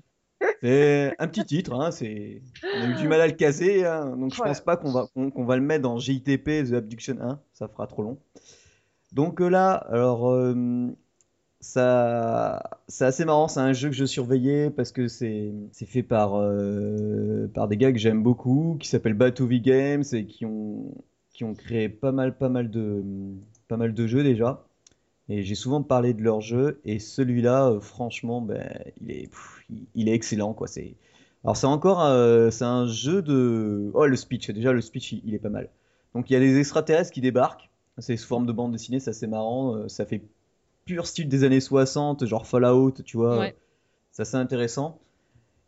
C'est un petit titre, hein, c'est... on a eu du mal à le caser, hein, donc je Ouais. pense pas qu'on va, va le mettre dans GITP The Abduction 1, ça fera trop long. Donc euh, là, alors, euh, ça, c'est assez marrant, c'est un jeu que je surveillais parce que c'est, fait par, euh, par des gars que j'aime beaucoup, qui s'appellent Batovi Games et qui ont, qui ont créé pas mal, pas mal de, pas mal de jeux déjà. Et j'ai souvent parlé de leur jeu, et celui-là, euh, franchement, ben, il est, pff, il, est excellent, quoi. C'est, alors c'est encore, euh, c'est un jeu de, oh le speech, déjà le speech, il, il est pas mal. Donc il y a des extraterrestres qui débarquent, c'est sous forme de bande dessinée, c'est assez marrant, euh, ça fait pur style des années 60, genre Fallout, tu vois, Ouais. c'est assez intéressant.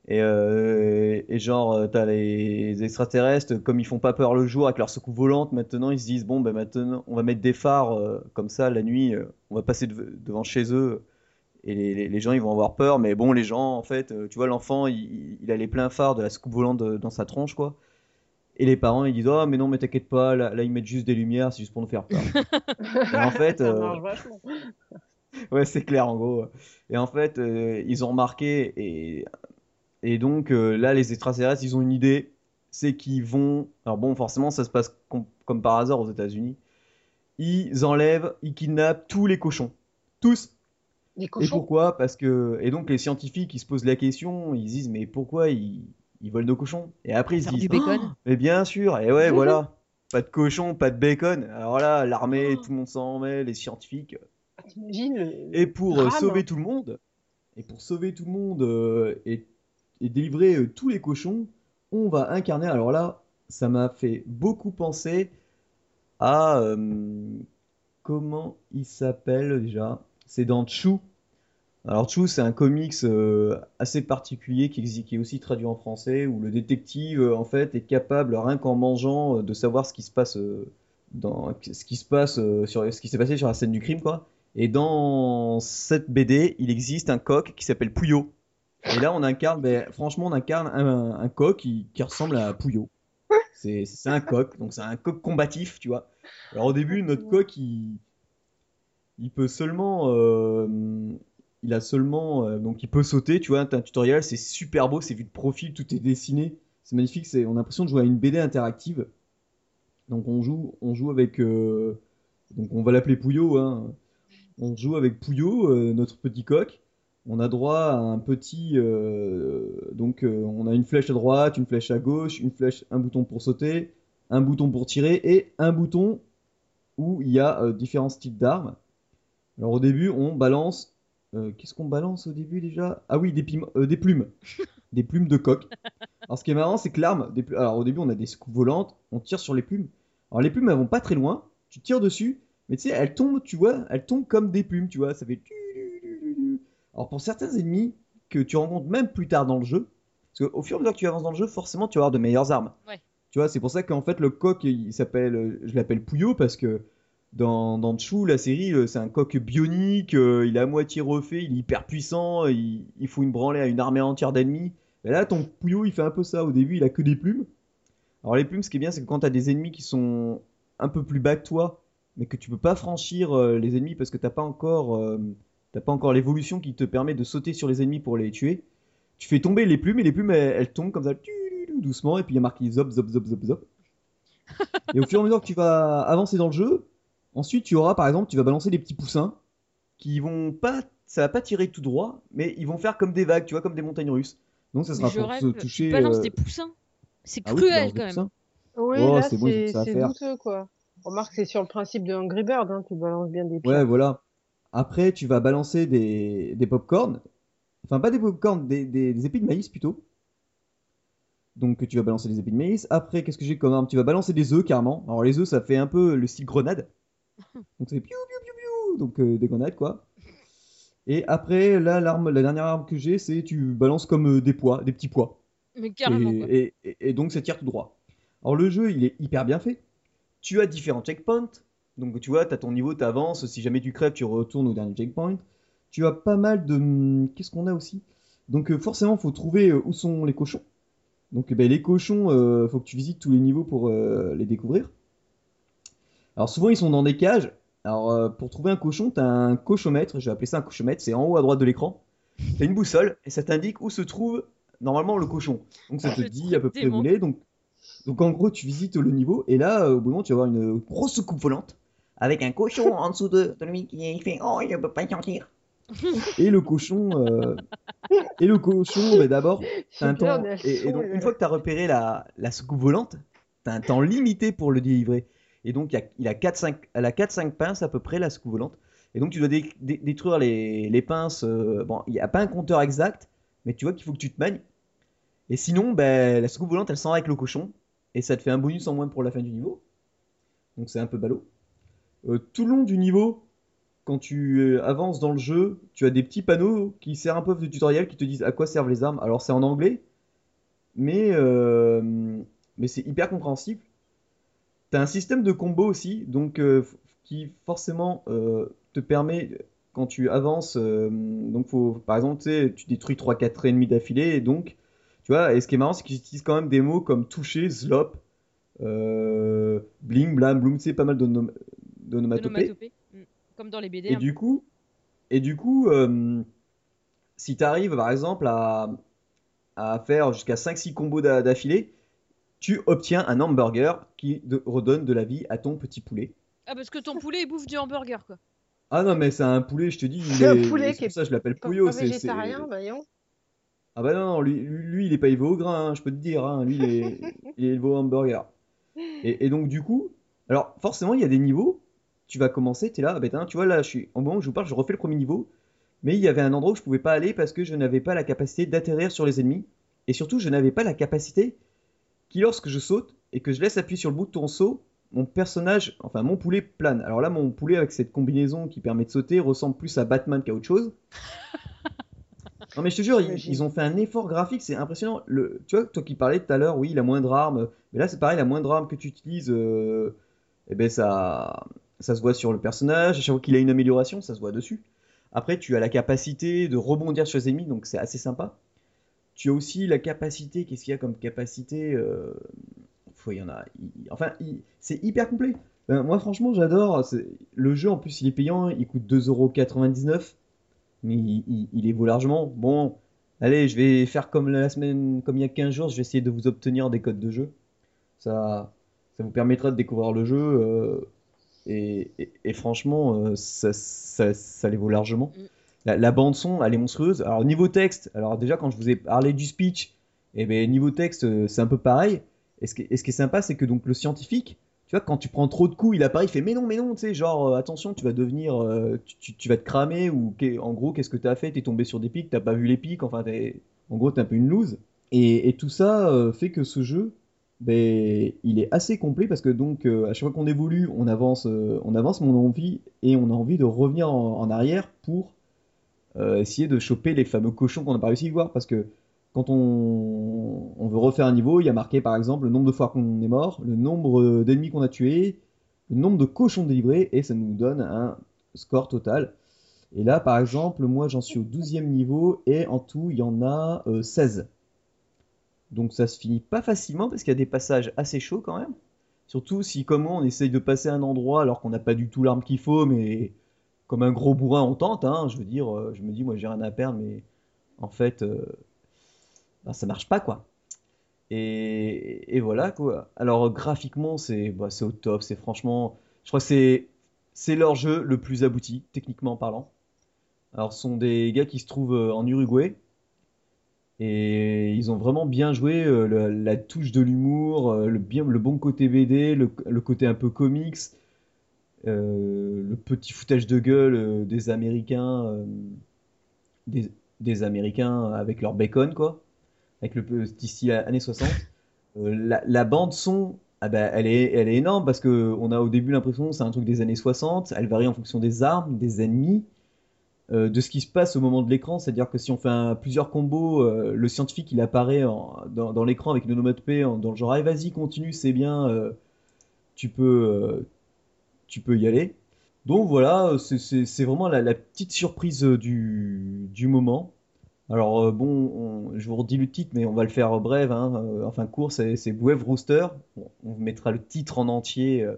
Et, euh, et genre, euh, t'as les extraterrestres, comme ils font pas peur le jour avec leur soucoupe volante, maintenant ils se disent, bon, ben maintenant, on va mettre des phares, euh, comme ça, la nuit, euh, on va passer dev- devant chez eux, et les, les- les gens, ils vont avoir peur, mais bon, les gens, en fait, tu vois, l'enfant, il, il a les pleins phares de la soucoupe volante de- dans sa tronche, quoi. Et les parents, ils disent, oh, mais non, mais t'inquiète pas, là, là, ils mettent juste des lumières, c'est juste pour nous faire peur. Et en fait. Ouais, c'est clair en gros. Et en fait, ils ont remarqué et, et donc euh, là, les extraterrestres, ils ont une idée, c'est qu'ils vont. Alors bon, forcément, ça se passe com- comme par hasard aux États-Unis. Ils enlèvent, ils kidnappent tous les cochons, tous. Les Et cochons. pourquoi? Parce que et donc les scientifiques, ils se posent la question, ils se disent mais pourquoi ils, ils volent nos cochons? Et après ils se disent du bacon. Oh, mais bien sûr. Et ouais, voilà. Pas de cochon, pas de bacon. Alors là, l'armée, tout le monde s'en met, les scientifiques. Ah. Et pour euh, drame. sauver tout le monde, et pour sauver tout le monde euh, et, et délivrer euh, tous les cochons, on va incarner. Alors là, ça m'a fait beaucoup penser à euh, comment il s'appelle déjà? C'est dans Chou. Alors Chou, c'est un comics euh, assez particulier qui, est aussi traduit en français, où le détective en fait est capable rien qu'en mangeant de savoir ce qui se passe dans ce qui se passe sur ce qui s'est passé sur la scène du crime quoi. Et dans cette BD, il existe un coq qui s'appelle Pouillot. Et là, on incarne, ben, franchement, on incarne un, un coq qui, qui ressemble à Pouillot. C'est un coq, donc c'est un coq combatif, tu vois. Alors au début, notre coq, il, il peut seulement, euh, il a seulement. euh, donc, il peut sauter, tu vois. T'as un tutoriel, c'est super beau, c'est vu de profil, tout est dessiné. C'est magnifique, on a l'impression de jouer à une BD interactive. Donc, on joue, on joue avec. euh, donc, on va l'appeler Pouillot, hein. On joue avec Pouillot, notre petit coq. On a droit à un petit. euh, donc, euh, on a une flèche à droite, une flèche à gauche, une flèche, un bouton pour sauter, un bouton pour tirer et un bouton où il y a euh, différents types d'armes. Alors, au début, on balance. Qu'est-ce qu'on balance au début déjà? Ah oui, des, des plumes. Des plumes de coq. Alors, ce qui est marrant, c'est que l'arme. des Alors, au début, on a des volantes, on tire sur les plumes. Alors, les plumes, elles vont pas très loin. Tu tires dessus, mais tu sais, elles tombent, tu vois, elles tombent comme des plumes, tu vois. Ça fait. tu- tu- tu- tu- tu. Alors, pour certains ennemis que tu rencontres même plus tard dans le jeu, parce qu'au fur et à mesure que tu avances dans le jeu, forcément, tu vas avoir de meilleures armes. Ouais. Tu vois, c'est pour ça qu'en fait, le coq, il s'appelle. Je l'appelle Pouillot parce que. Dans, dans Chou, la série, euh, c'est un coq bionique, euh, il est à moitié refait, il est hyper puissant, il, il faut une branlée à une armée entière d'ennemis. Mais là, ton Pouillot, il fait un peu ça. Au début, il a que des plumes. Alors, les plumes, ce qui est bien, c'est que quand tu as des ennemis qui sont un peu plus bas que toi, mais que tu peux pas franchir euh, les ennemis parce que t'as pas encore, euh, t'as pas encore l'évolution qui te permet de sauter sur les ennemis pour les tuer, tu fais tomber les plumes et les plumes, elles, elles tombent comme ça, tu- doucement, et puis il y a marqué zop, zop, zop, zop, zop. Et au fur et à mesure que tu vas avancer dans le jeu, ensuite tu auras par exemple, tu vas balancer des petits poussins qui vont pas, ça va pas tirer tout droit, mais ils vont faire comme des vagues, tu vois, comme des montagnes russes. Donc ça sera je pour rêve, se tu toucher. balances euh, des poussins. C'est ah oui, tu cruel des quand même. Oui, Oh, là, c'est bon, douteux, quoi. Remarque, c'est sur le principe de Angry Bird, hein, tu balances bien des pierres. Ouais, voilà. Après, tu vas balancer des, des pop-corn. Enfin, pas des pop-corn, des, des, des épis de maïs plutôt. Donc, tu vas balancer des épis de maïs. Après, qu'est-ce que j'ai comme arme? Tu vas balancer des œufs carrément. Alors, les œufs, ça fait un peu le style grenade. Donc, c'est piou, piou, piou, piou. Donc, euh, des grenades, quoi. Et après, là, l'arme, la dernière arme que j'ai, c'est tu balances comme euh, des pois, des petits pois. Mais carrément, quoi. Et, et- et donc ça tire tout droit. Alors le jeu, il est hyper bien fait. Tu as différents checkpoints. Donc tu vois, tu as ton niveau, tu avances. Si jamais tu crèves, tu retournes au dernier checkpoint. Tu as pas mal de... hum, Qu'est-ce qu'on a aussi? Donc euh, forcément, faut trouver euh, où sont les cochons. Donc ben, les cochons, euh, faut que tu visites tous les niveaux pour euh, les découvrir. Alors souvent, ils sont dans des cages. Alors euh, pour trouver un cochon, tu as un cochomètre. Je vais appeler ça un cochomètre. C'est en haut à droite de l'écran. Tu as une boussole et ça t'indique où se trouve normalement le cochon. Donc ça te Le dit à peu près où il est. Donc, donc en gros, tu visites le niveau et là, au bout d'un moment, tu vas avoir une grosse coupe volante avec un cochon en dessous de, de lui qui fait Oh, il ne peut pas sortir. Et le cochon, euh, et le cochon, bah, d'abord, Je un temps. Et, donc, une fois que tu as repéré la, la soucoupe volante, tu as un temps limité pour le délivrer. Et donc, il, a, il a 4-5 elle a 4-5 pinces à peu près, la soucoupe volante. Et donc, tu dois dé- dé- détruire les, les pinces. euh, bon, il n'y a pas un compteur exact, mais tu vois qu'il faut que tu te manies. Et sinon, ben, la soucoupe volante, elle s'en va avec le cochon. Et ça te fait un bonus en moins pour la fin du niveau. Donc, c'est un peu ballot. Euh, tout le long du niveau, quand tu euh, avances dans le jeu, tu as des petits panneaux qui servent un peu de tutoriel qui te disent à quoi servent les armes. Alors c'est en anglais, mais, euh, mais c'est hyper compréhensible. Tu as un système de combo aussi, donc qui forcément te permet, quand tu avances, donc par exemple, tu détruis 3-4 ennemis d'affilée, et donc, tu vois, et ce qui est marrant, c'est qu'ils utilisent quand même des mots comme toucher, slop, bling, blam, bloom, sais, pas mal d'onom- d'onomatopées. Onomatopée. Mm. Comme dans les BD. Et du coup, et du coup euh, si tu arrives par exemple à, à faire jusqu'à 5-6 combos d'a- d'affilée, tu obtiens un hamburger qui de- redonne de la vie à ton petit poulet. Ah, parce que ton poulet, il bouffe du hamburger, quoi. Ah non, mais c'est un poulet, je te dis, C'est un est- poulet c'est qui est ça je l'appelle Pouillot. pas c'est- c'est- végétarien, voyons. Ah bah non, non, lui, lui, lui, il est pas élevé au grain, hein, je peux te dire, hein, lui il est, il est élevé au hamburger. Et, et donc du coup, alors forcément il y a des niveaux, tu vas commencer, tu es là, ah tiens, tu vois là, je suis, au moment où je vous parle, je refais le premier niveau, mais il y avait un endroit où je pouvais pas aller parce que je n'avais pas la capacité d'atterrir sur les ennemis, et surtout je n'avais pas la capacité qui lorsque je saute et que je laisse appuyer sur le bouton saut, mon personnage, enfin mon poulet plane. Alors là, mon poulet avec cette combinaison qui permet de sauter ressemble plus à Batman qu'à autre chose. Non mais je te jure, ils ont fait un effort graphique, c'est impressionnant. Le, tu vois, toi qui parlais tout à l'heure, oui, la moindre arme, mais là c'est pareil, la moindre arme que tu utilises, euh, eh ben ça, ça se voit sur le personnage. À chaque fois qu'il a une amélioration, ça se voit dessus. Après, tu as la capacité de rebondir sur les ennemis, donc c'est assez sympa. Tu as aussi la capacité, qu'est-ce qu'il y a comme capacité euh, faut- enfin, c'est hyper complet. Ben, moi, franchement, j'adore. Le jeu, en plus, il est payant, il coûte 2,99€. mais il, il- il évolue largement. Bon, allez, je vais faire comme la semaine, comme il y a 15 jours, je vais essayer de vous obtenir des codes de jeu. Ça, ça vous permettra de découvrir le jeu. euh, et, et- et franchement, euh, ça, ça, ça les vaut largement. Mm. La, la bande son, elle est monstrueuse. Alors niveau texte, alors déjà quand je vous ai parlé du speech, et ben niveau texte, euh, c'est un peu pareil. Et ce qui, et ce qui est sympa, c'est que donc le scientifique, tu vois, quand tu prends trop de coups, il apparaît, il fait mais non, mais non, tu sais, genre euh, attention, tu vas devenir, euh, tu, tu- tu vas te cramer ou qu'est- en gros, qu'est-ce que t'as fait? T'es tombé sur des pics, t'as pas vu les pics, enfin, en gros, t'es un peu une loose. Et, et tout ça euh, fait que ce jeu, ben, il est assez complet parce que donc euh, à chaque fois qu'on évolue, on avance, euh, on avance, mais on a envie et on a envie de revenir en, arrière pour euh, essayer de choper les fameux cochons qu'on n'a pas réussi à voir parce que quand on, on veut refaire un niveau, il y a marqué par exemple le nombre de fois qu'on est mort, le nombre d'ennemis qu'on a tués, le nombre de cochons délivrés et ça nous donne un score total. Et là par exemple, moi j'en suis au 12e niveau et en tout il y en a euh, 16. Donc ça se finit pas facilement parce qu'il y a des passages assez chauds quand même. Surtout si comme on essaye de passer un endroit alors qu'on n'a pas du tout l'arme qu'il faut mais comme un gros bourrin on tente hein, je veux dire euh, je me dis moi j'ai rien à perdre mais en fait euh, ben, ça marche pas quoi. Et, voilà quoi. Alors graphiquement c'est bah, c'est au top, c'est franchement je crois que c'est c'est leur jeu le plus abouti techniquement parlant. Alors ce sont des gars qui se trouvent euh, en Uruguay et ils ont vraiment bien joué euh, la touche de l'humour, euh, le bon côté BD, le, côté un peu comics, euh, le petit foutage de gueule des Américains des, Américains avec leur bacon quoi avec le style années 60. Euh, la, la bande son, ah bah, elle est, elle est énorme parce que on a au début l'impression que c'est un truc des années 60. Elle varie en fonction des armes, des ennemis, de ce qui se passe au moment de l'écran. C'est-à-dire que si on fait un- plusieurs combos, euh, le scientifique il apparaît en- dans, dans l'écran avec une onomatopée en- dans le genre, allez vas-y continue, c'est bien, euh, tu peux, euh, tu peux y aller. Donc voilà, c'est vraiment la, la petite surprise euh, du, du moment. Alors euh, bon, on- je vous redis le titre, mais on va le faire bref, hein, euh, enfin court, c'est Wave Rooster. Bon, on vous mettra le titre en entier euh,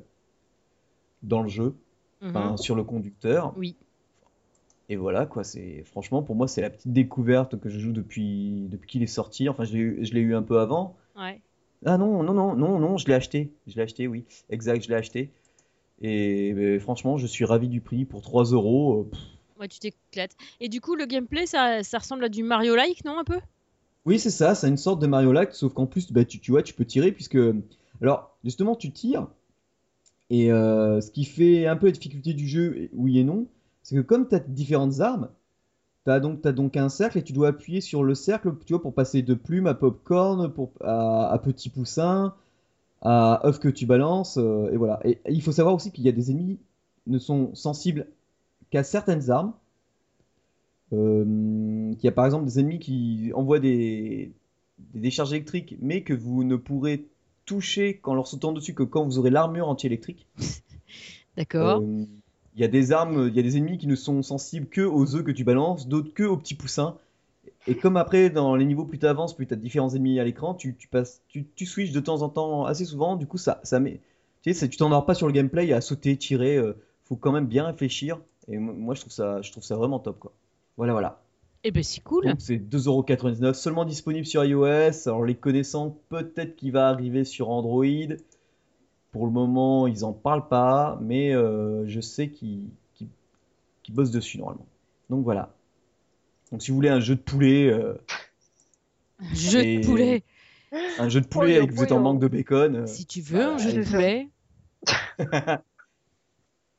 dans le jeu, Mhm. sur le conducteur. Oui. Et voilà quoi, c'est franchement pour moi c'est la petite découverte que je joue depuis depuis qu'il est sorti. Enfin je l'ai eu, un peu avant. Ouais. Ah non non non non non, je l'ai acheté, je l'ai acheté, oui, exact, je l'ai acheté. Et franchement, je suis ravi du prix pour 3 euros. euh, Ouais, tu t'éclates. Et du coup, le gameplay, ça, ça ressemble à du Mario-like, non, un peu? Oui, c'est ça, c'est une sorte de Mario Like, sauf qu'en plus, bah, tu, tu vois, tu peux tirer, puisque... Alors, justement, tu tires, et euh, ce qui fait un peu la difficulté du jeu, oui et non, c'est que comme tu as différentes armes, tu as donc, t'as donc un cercle, et tu dois appuyer sur le cercle, tu vois, pour passer de plume à popcorn, pour, à, à petit poussin, à œuf que tu balances, euh, et voilà. Et, et il faut savoir aussi qu'il y a des ennemis ne sont sensibles qu'à certaines armes. Euh, qu'il y a par exemple des ennemis qui envoient des, des décharges électriques, mais que vous ne pourrez toucher qu'en leur sautant dessus que quand vous aurez l'armure anti-électrique. D'accord. Euh, Il y a des armes, il y a des ennemis qui ne sont sensibles que aux œufs que tu balances, d'autres que aux petits poussins. Et comme après, dans les niveaux, plus tu avances, plus tu as différents ennemis à l'écran, tu, tu passes, tu, tu switches de temps en temps assez souvent, du coup, ça, ça met. Tu sais, tu t'endors pas sur le gameplay à sauter, tirer, euh, faut quand même bien réfléchir. Et mo- moi, je trouve ça, je trouve ça vraiment top, quoi. Voilà, voilà. Eh ben, c'est cool. C'est 2,99€, seulement disponible sur iOS. Alors les connaissant, peut-être qu'il va arriver sur Android. Pour le moment, ils en parlent pas, mais euh, je sais qu'ils qu'ils- qu'ils bossent dessus normalement. Donc voilà. Donc si vous voulez un jeu de poulet, euh, Jeu et- de poulet. un jeu de poulet et que vous êtes en pollo. manque de bacon, euh, Si tu veux un bah, jeu de poulet,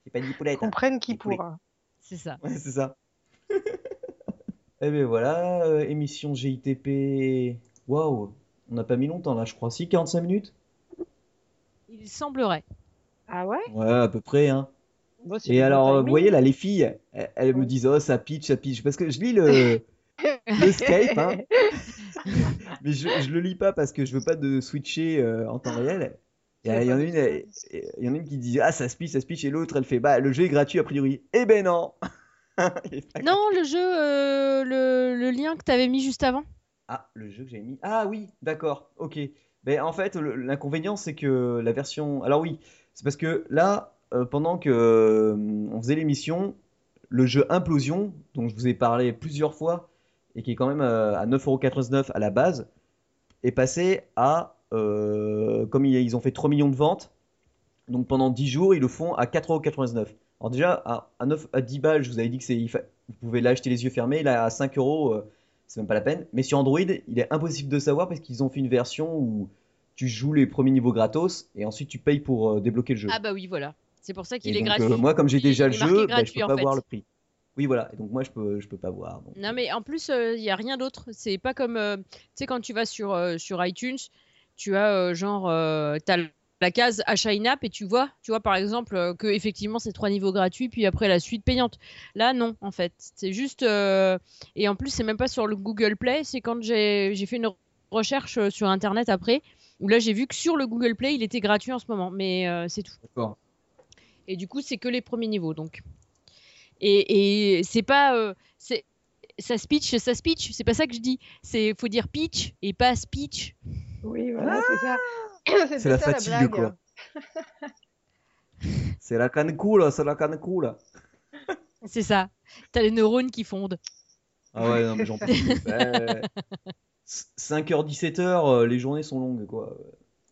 c'est pas dit poulette. hein. Comprenne qui pourra. c'est ça. Ouais, c'est ça. Eh bien voilà, euh, émission GITP. Waouh, on n'a pas mis longtemps là, je crois. Si, 45 minutes? Il semblerait. Ah ouais? Ouais, à peu près, hein. Bon, Et alors, vous voyez là, les filles, elles, elles me disent, oh, ça pitch, ça pitch. Parce que je lis le, le Skype, hein, mais je, je le lis pas parce que je veux pas de switcher euh, en temps réel. Il y en a une, il y en a une qui dit, ah, ça se pitch, ça se pitch. Et l'autre, elle fait, bah, le jeu est gratuit a priori. Eh ben non! Non, le jeu, euh, le, le lien que tu avais mis juste avant. Ah, le jeu que j'avais mis. Ah oui, d'accord, ok. Ben, en fait, l'inconvénient, c'est que la version. Alors oui, c'est parce que là, euh, pendant que euh, on faisait l'émission, le jeu Implosion, dont je vous ai parlé plusieurs fois, et qui est quand même euh, à 9,99€ à la base, est passé à, comme ils ont fait 3 millions de ventes, donc pendant 10 jours, ils le font à 4,99€. Alors déjà, à, à 9, à 10 balles, je vous avais dit que c'est, vous pouvez l'acheter les yeux fermés, là à 5 euros, c'est même pas la peine. Mais sur Android, il est impossible de savoir parce qu'ils ont fait une version où tu joues les premiers niveaux gratos et ensuite tu payes pour euh, débloquer le jeu. Ah bah oui, voilà. C'est pour ça qu'il est donc, gratuit. euh, moi, comme j'ai déjà le jeu, bah, je peux pas fait. voir le prix. Oui, voilà. Et donc moi, je peux, je peux pas voir. donc. Non, mais en plus, il n'y a rien d'autre. C'est pas comme, euh, tu sais, quand tu vas sur, euh, sur iTunes, tu as euh, genre, euh, t'as la case achat in-app et tu vois, tu vois par exemple euh, que effectivement c'est trois niveaux gratuits, puis après la suite payante. Là, non, en fait. C'est juste. euh, Et en plus, c'est même pas sur le Google Play, c'est quand j'ai fait une recherche euh, sur Internet après, où là j'ai vu que sur le Google Play, il était gratuit en ce moment, mais euh, c'est tout. D'accord. Et du coup, c'est que les premiers niveaux, donc. Et, et c'est pas. euh, c'est ça speech, ça speech, c'est pas ça que je dis. C'est faut dire pitch et pas speech. Oui, voilà, c'est ça. C'est la ça, fatigue, blague. quoi. C'est la canne cool, c'est la canne cool. C'est ça. T'as les neurones qui fondent. Ah ouais, non, mais j'en peux plus. Ouais. 5h, 17h, les journées sont longues, quoi.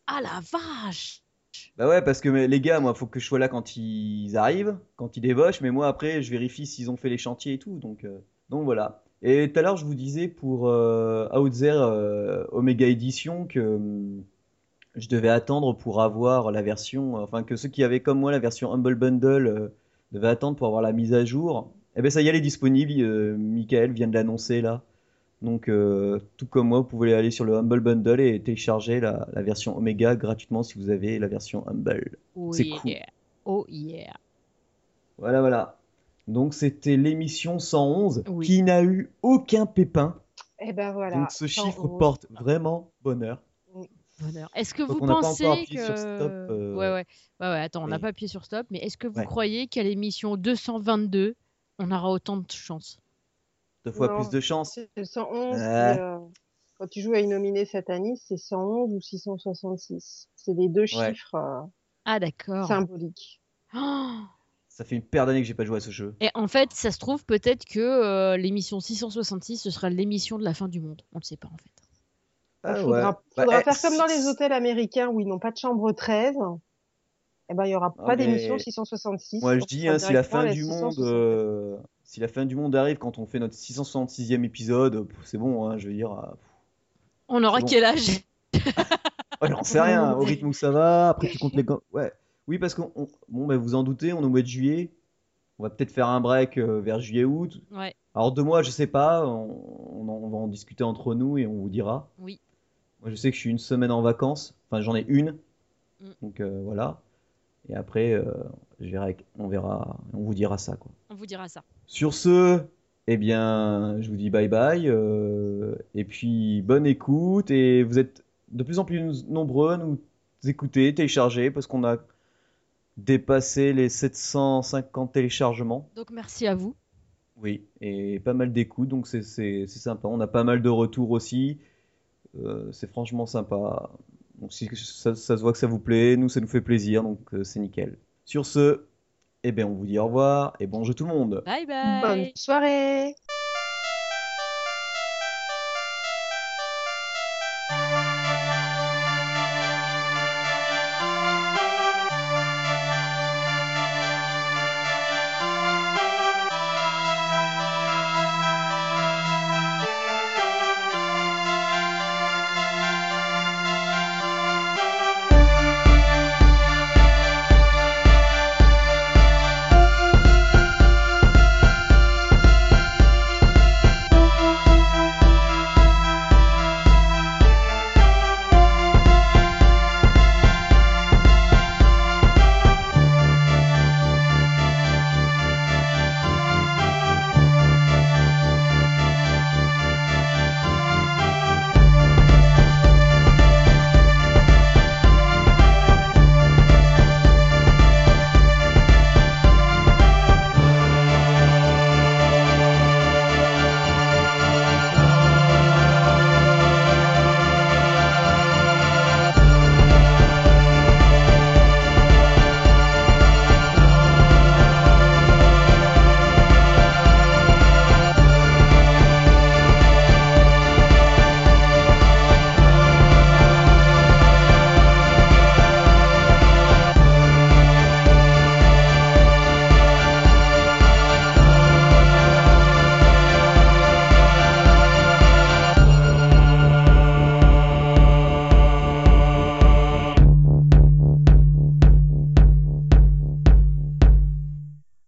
Ah la vache Bah ouais, parce que les gars, moi, faut que je sois là quand ils arrivent, quand ils débauchent, mais moi, après, je vérifie s'ils ont fait les chantiers et tout, donc, euh, donc voilà. Et tout à l'heure, je vous disais pour euh, Outzer euh, Omega Edition que hum, je devais attendre pour avoir la version, enfin, que ceux qui avaient comme moi la version Humble Bundle euh, devaient attendre pour avoir la mise à jour. Et ben ça y est, elle est disponible, euh, Michael vient de l'annoncer là. Donc, euh, tout comme moi, vous pouvez aller sur le Humble Bundle et télécharger la, la version Omega gratuitement si vous avez la version Humble. Oh C'est yeah. cool. Oh yeah. Voilà, voilà. Donc, c'était l'émission 111 Oui. qui n'a eu aucun pépin. Et ben voilà. Donc, ce chiffre porte vraiment bonheur. Bonheur. Est-ce que Donc, vous on n'a pas encore pensez appuyé que sur stop, euh, ouais ouais ouais ouais attends on n'a oui. pas appuyé sur stop mais est-ce que vous Ouais. croyez qu'à l'émission 222 on aura autant de chance Deux fois Non. plus de chance. C'est 111. Ouais. puis, euh, quand tu joues à Innominé cette année, c'est 111 ou 666. C'est les deux Ouais. chiffres euh, Ah d'accord. symboliques. Oh Ça fait une paire d'années que j'ai pas joué à ce jeu. Et en fait, ça se trouve peut-être que euh, l'émission 666, ce sera l'émission de la fin du monde. On ne sait pas en fait. Il Ah faudra, ouais. Bah, faudra faire comme dans les hôtels américains où ils n'ont pas de chambre 13. Eh ben, il y aura Ah, pas mais d'émission 666. Moi, je on dis, hein, si la fin la du monde, 667. euh, si la fin du monde arrive quand on fait notre 666e épisode, pff, c'est bon, hein, je veux dire. pff. On aura bon. quel âge? Ouais, j'en sais rien, au rythme où ça va, après tu comptes les... Ouais, oui, parce on- Bon, bah, vous en doutez, on est au mois de juillet, on va peut-être faire un break euh, vers juillet-août. Ouais. Alors deux mois, je sais pas, on, on en- on va en discuter entre nous et on vous dira. Oui. Moi, je sais que je suis une semaine en vacances, enfin j'en ai une, Mm. donc euh, voilà. Et après, euh, je verrai, on verra, on vous dira ça, quoi. On vous dira ça. Sur ce, eh bien, je vous dis bye bye. euh, et puis, bonne écoute. Et vous êtes de plus en plus nombreux à nous écouter, télécharger, parce qu'on a dépassé les 750 téléchargements. Donc merci à vous. Oui, et pas mal d'écoutes, donc c'est sympa. On a pas mal de retours aussi. Euh, c'est franchement sympa. Donc si ça, ça se voit que ça vous plaît, nous ça nous fait plaisir, donc euh, c'est nickel. Sur ce, eh bien, on vous dit au revoir et bon jeu tout le monde. Bye bye. Bonne soirée.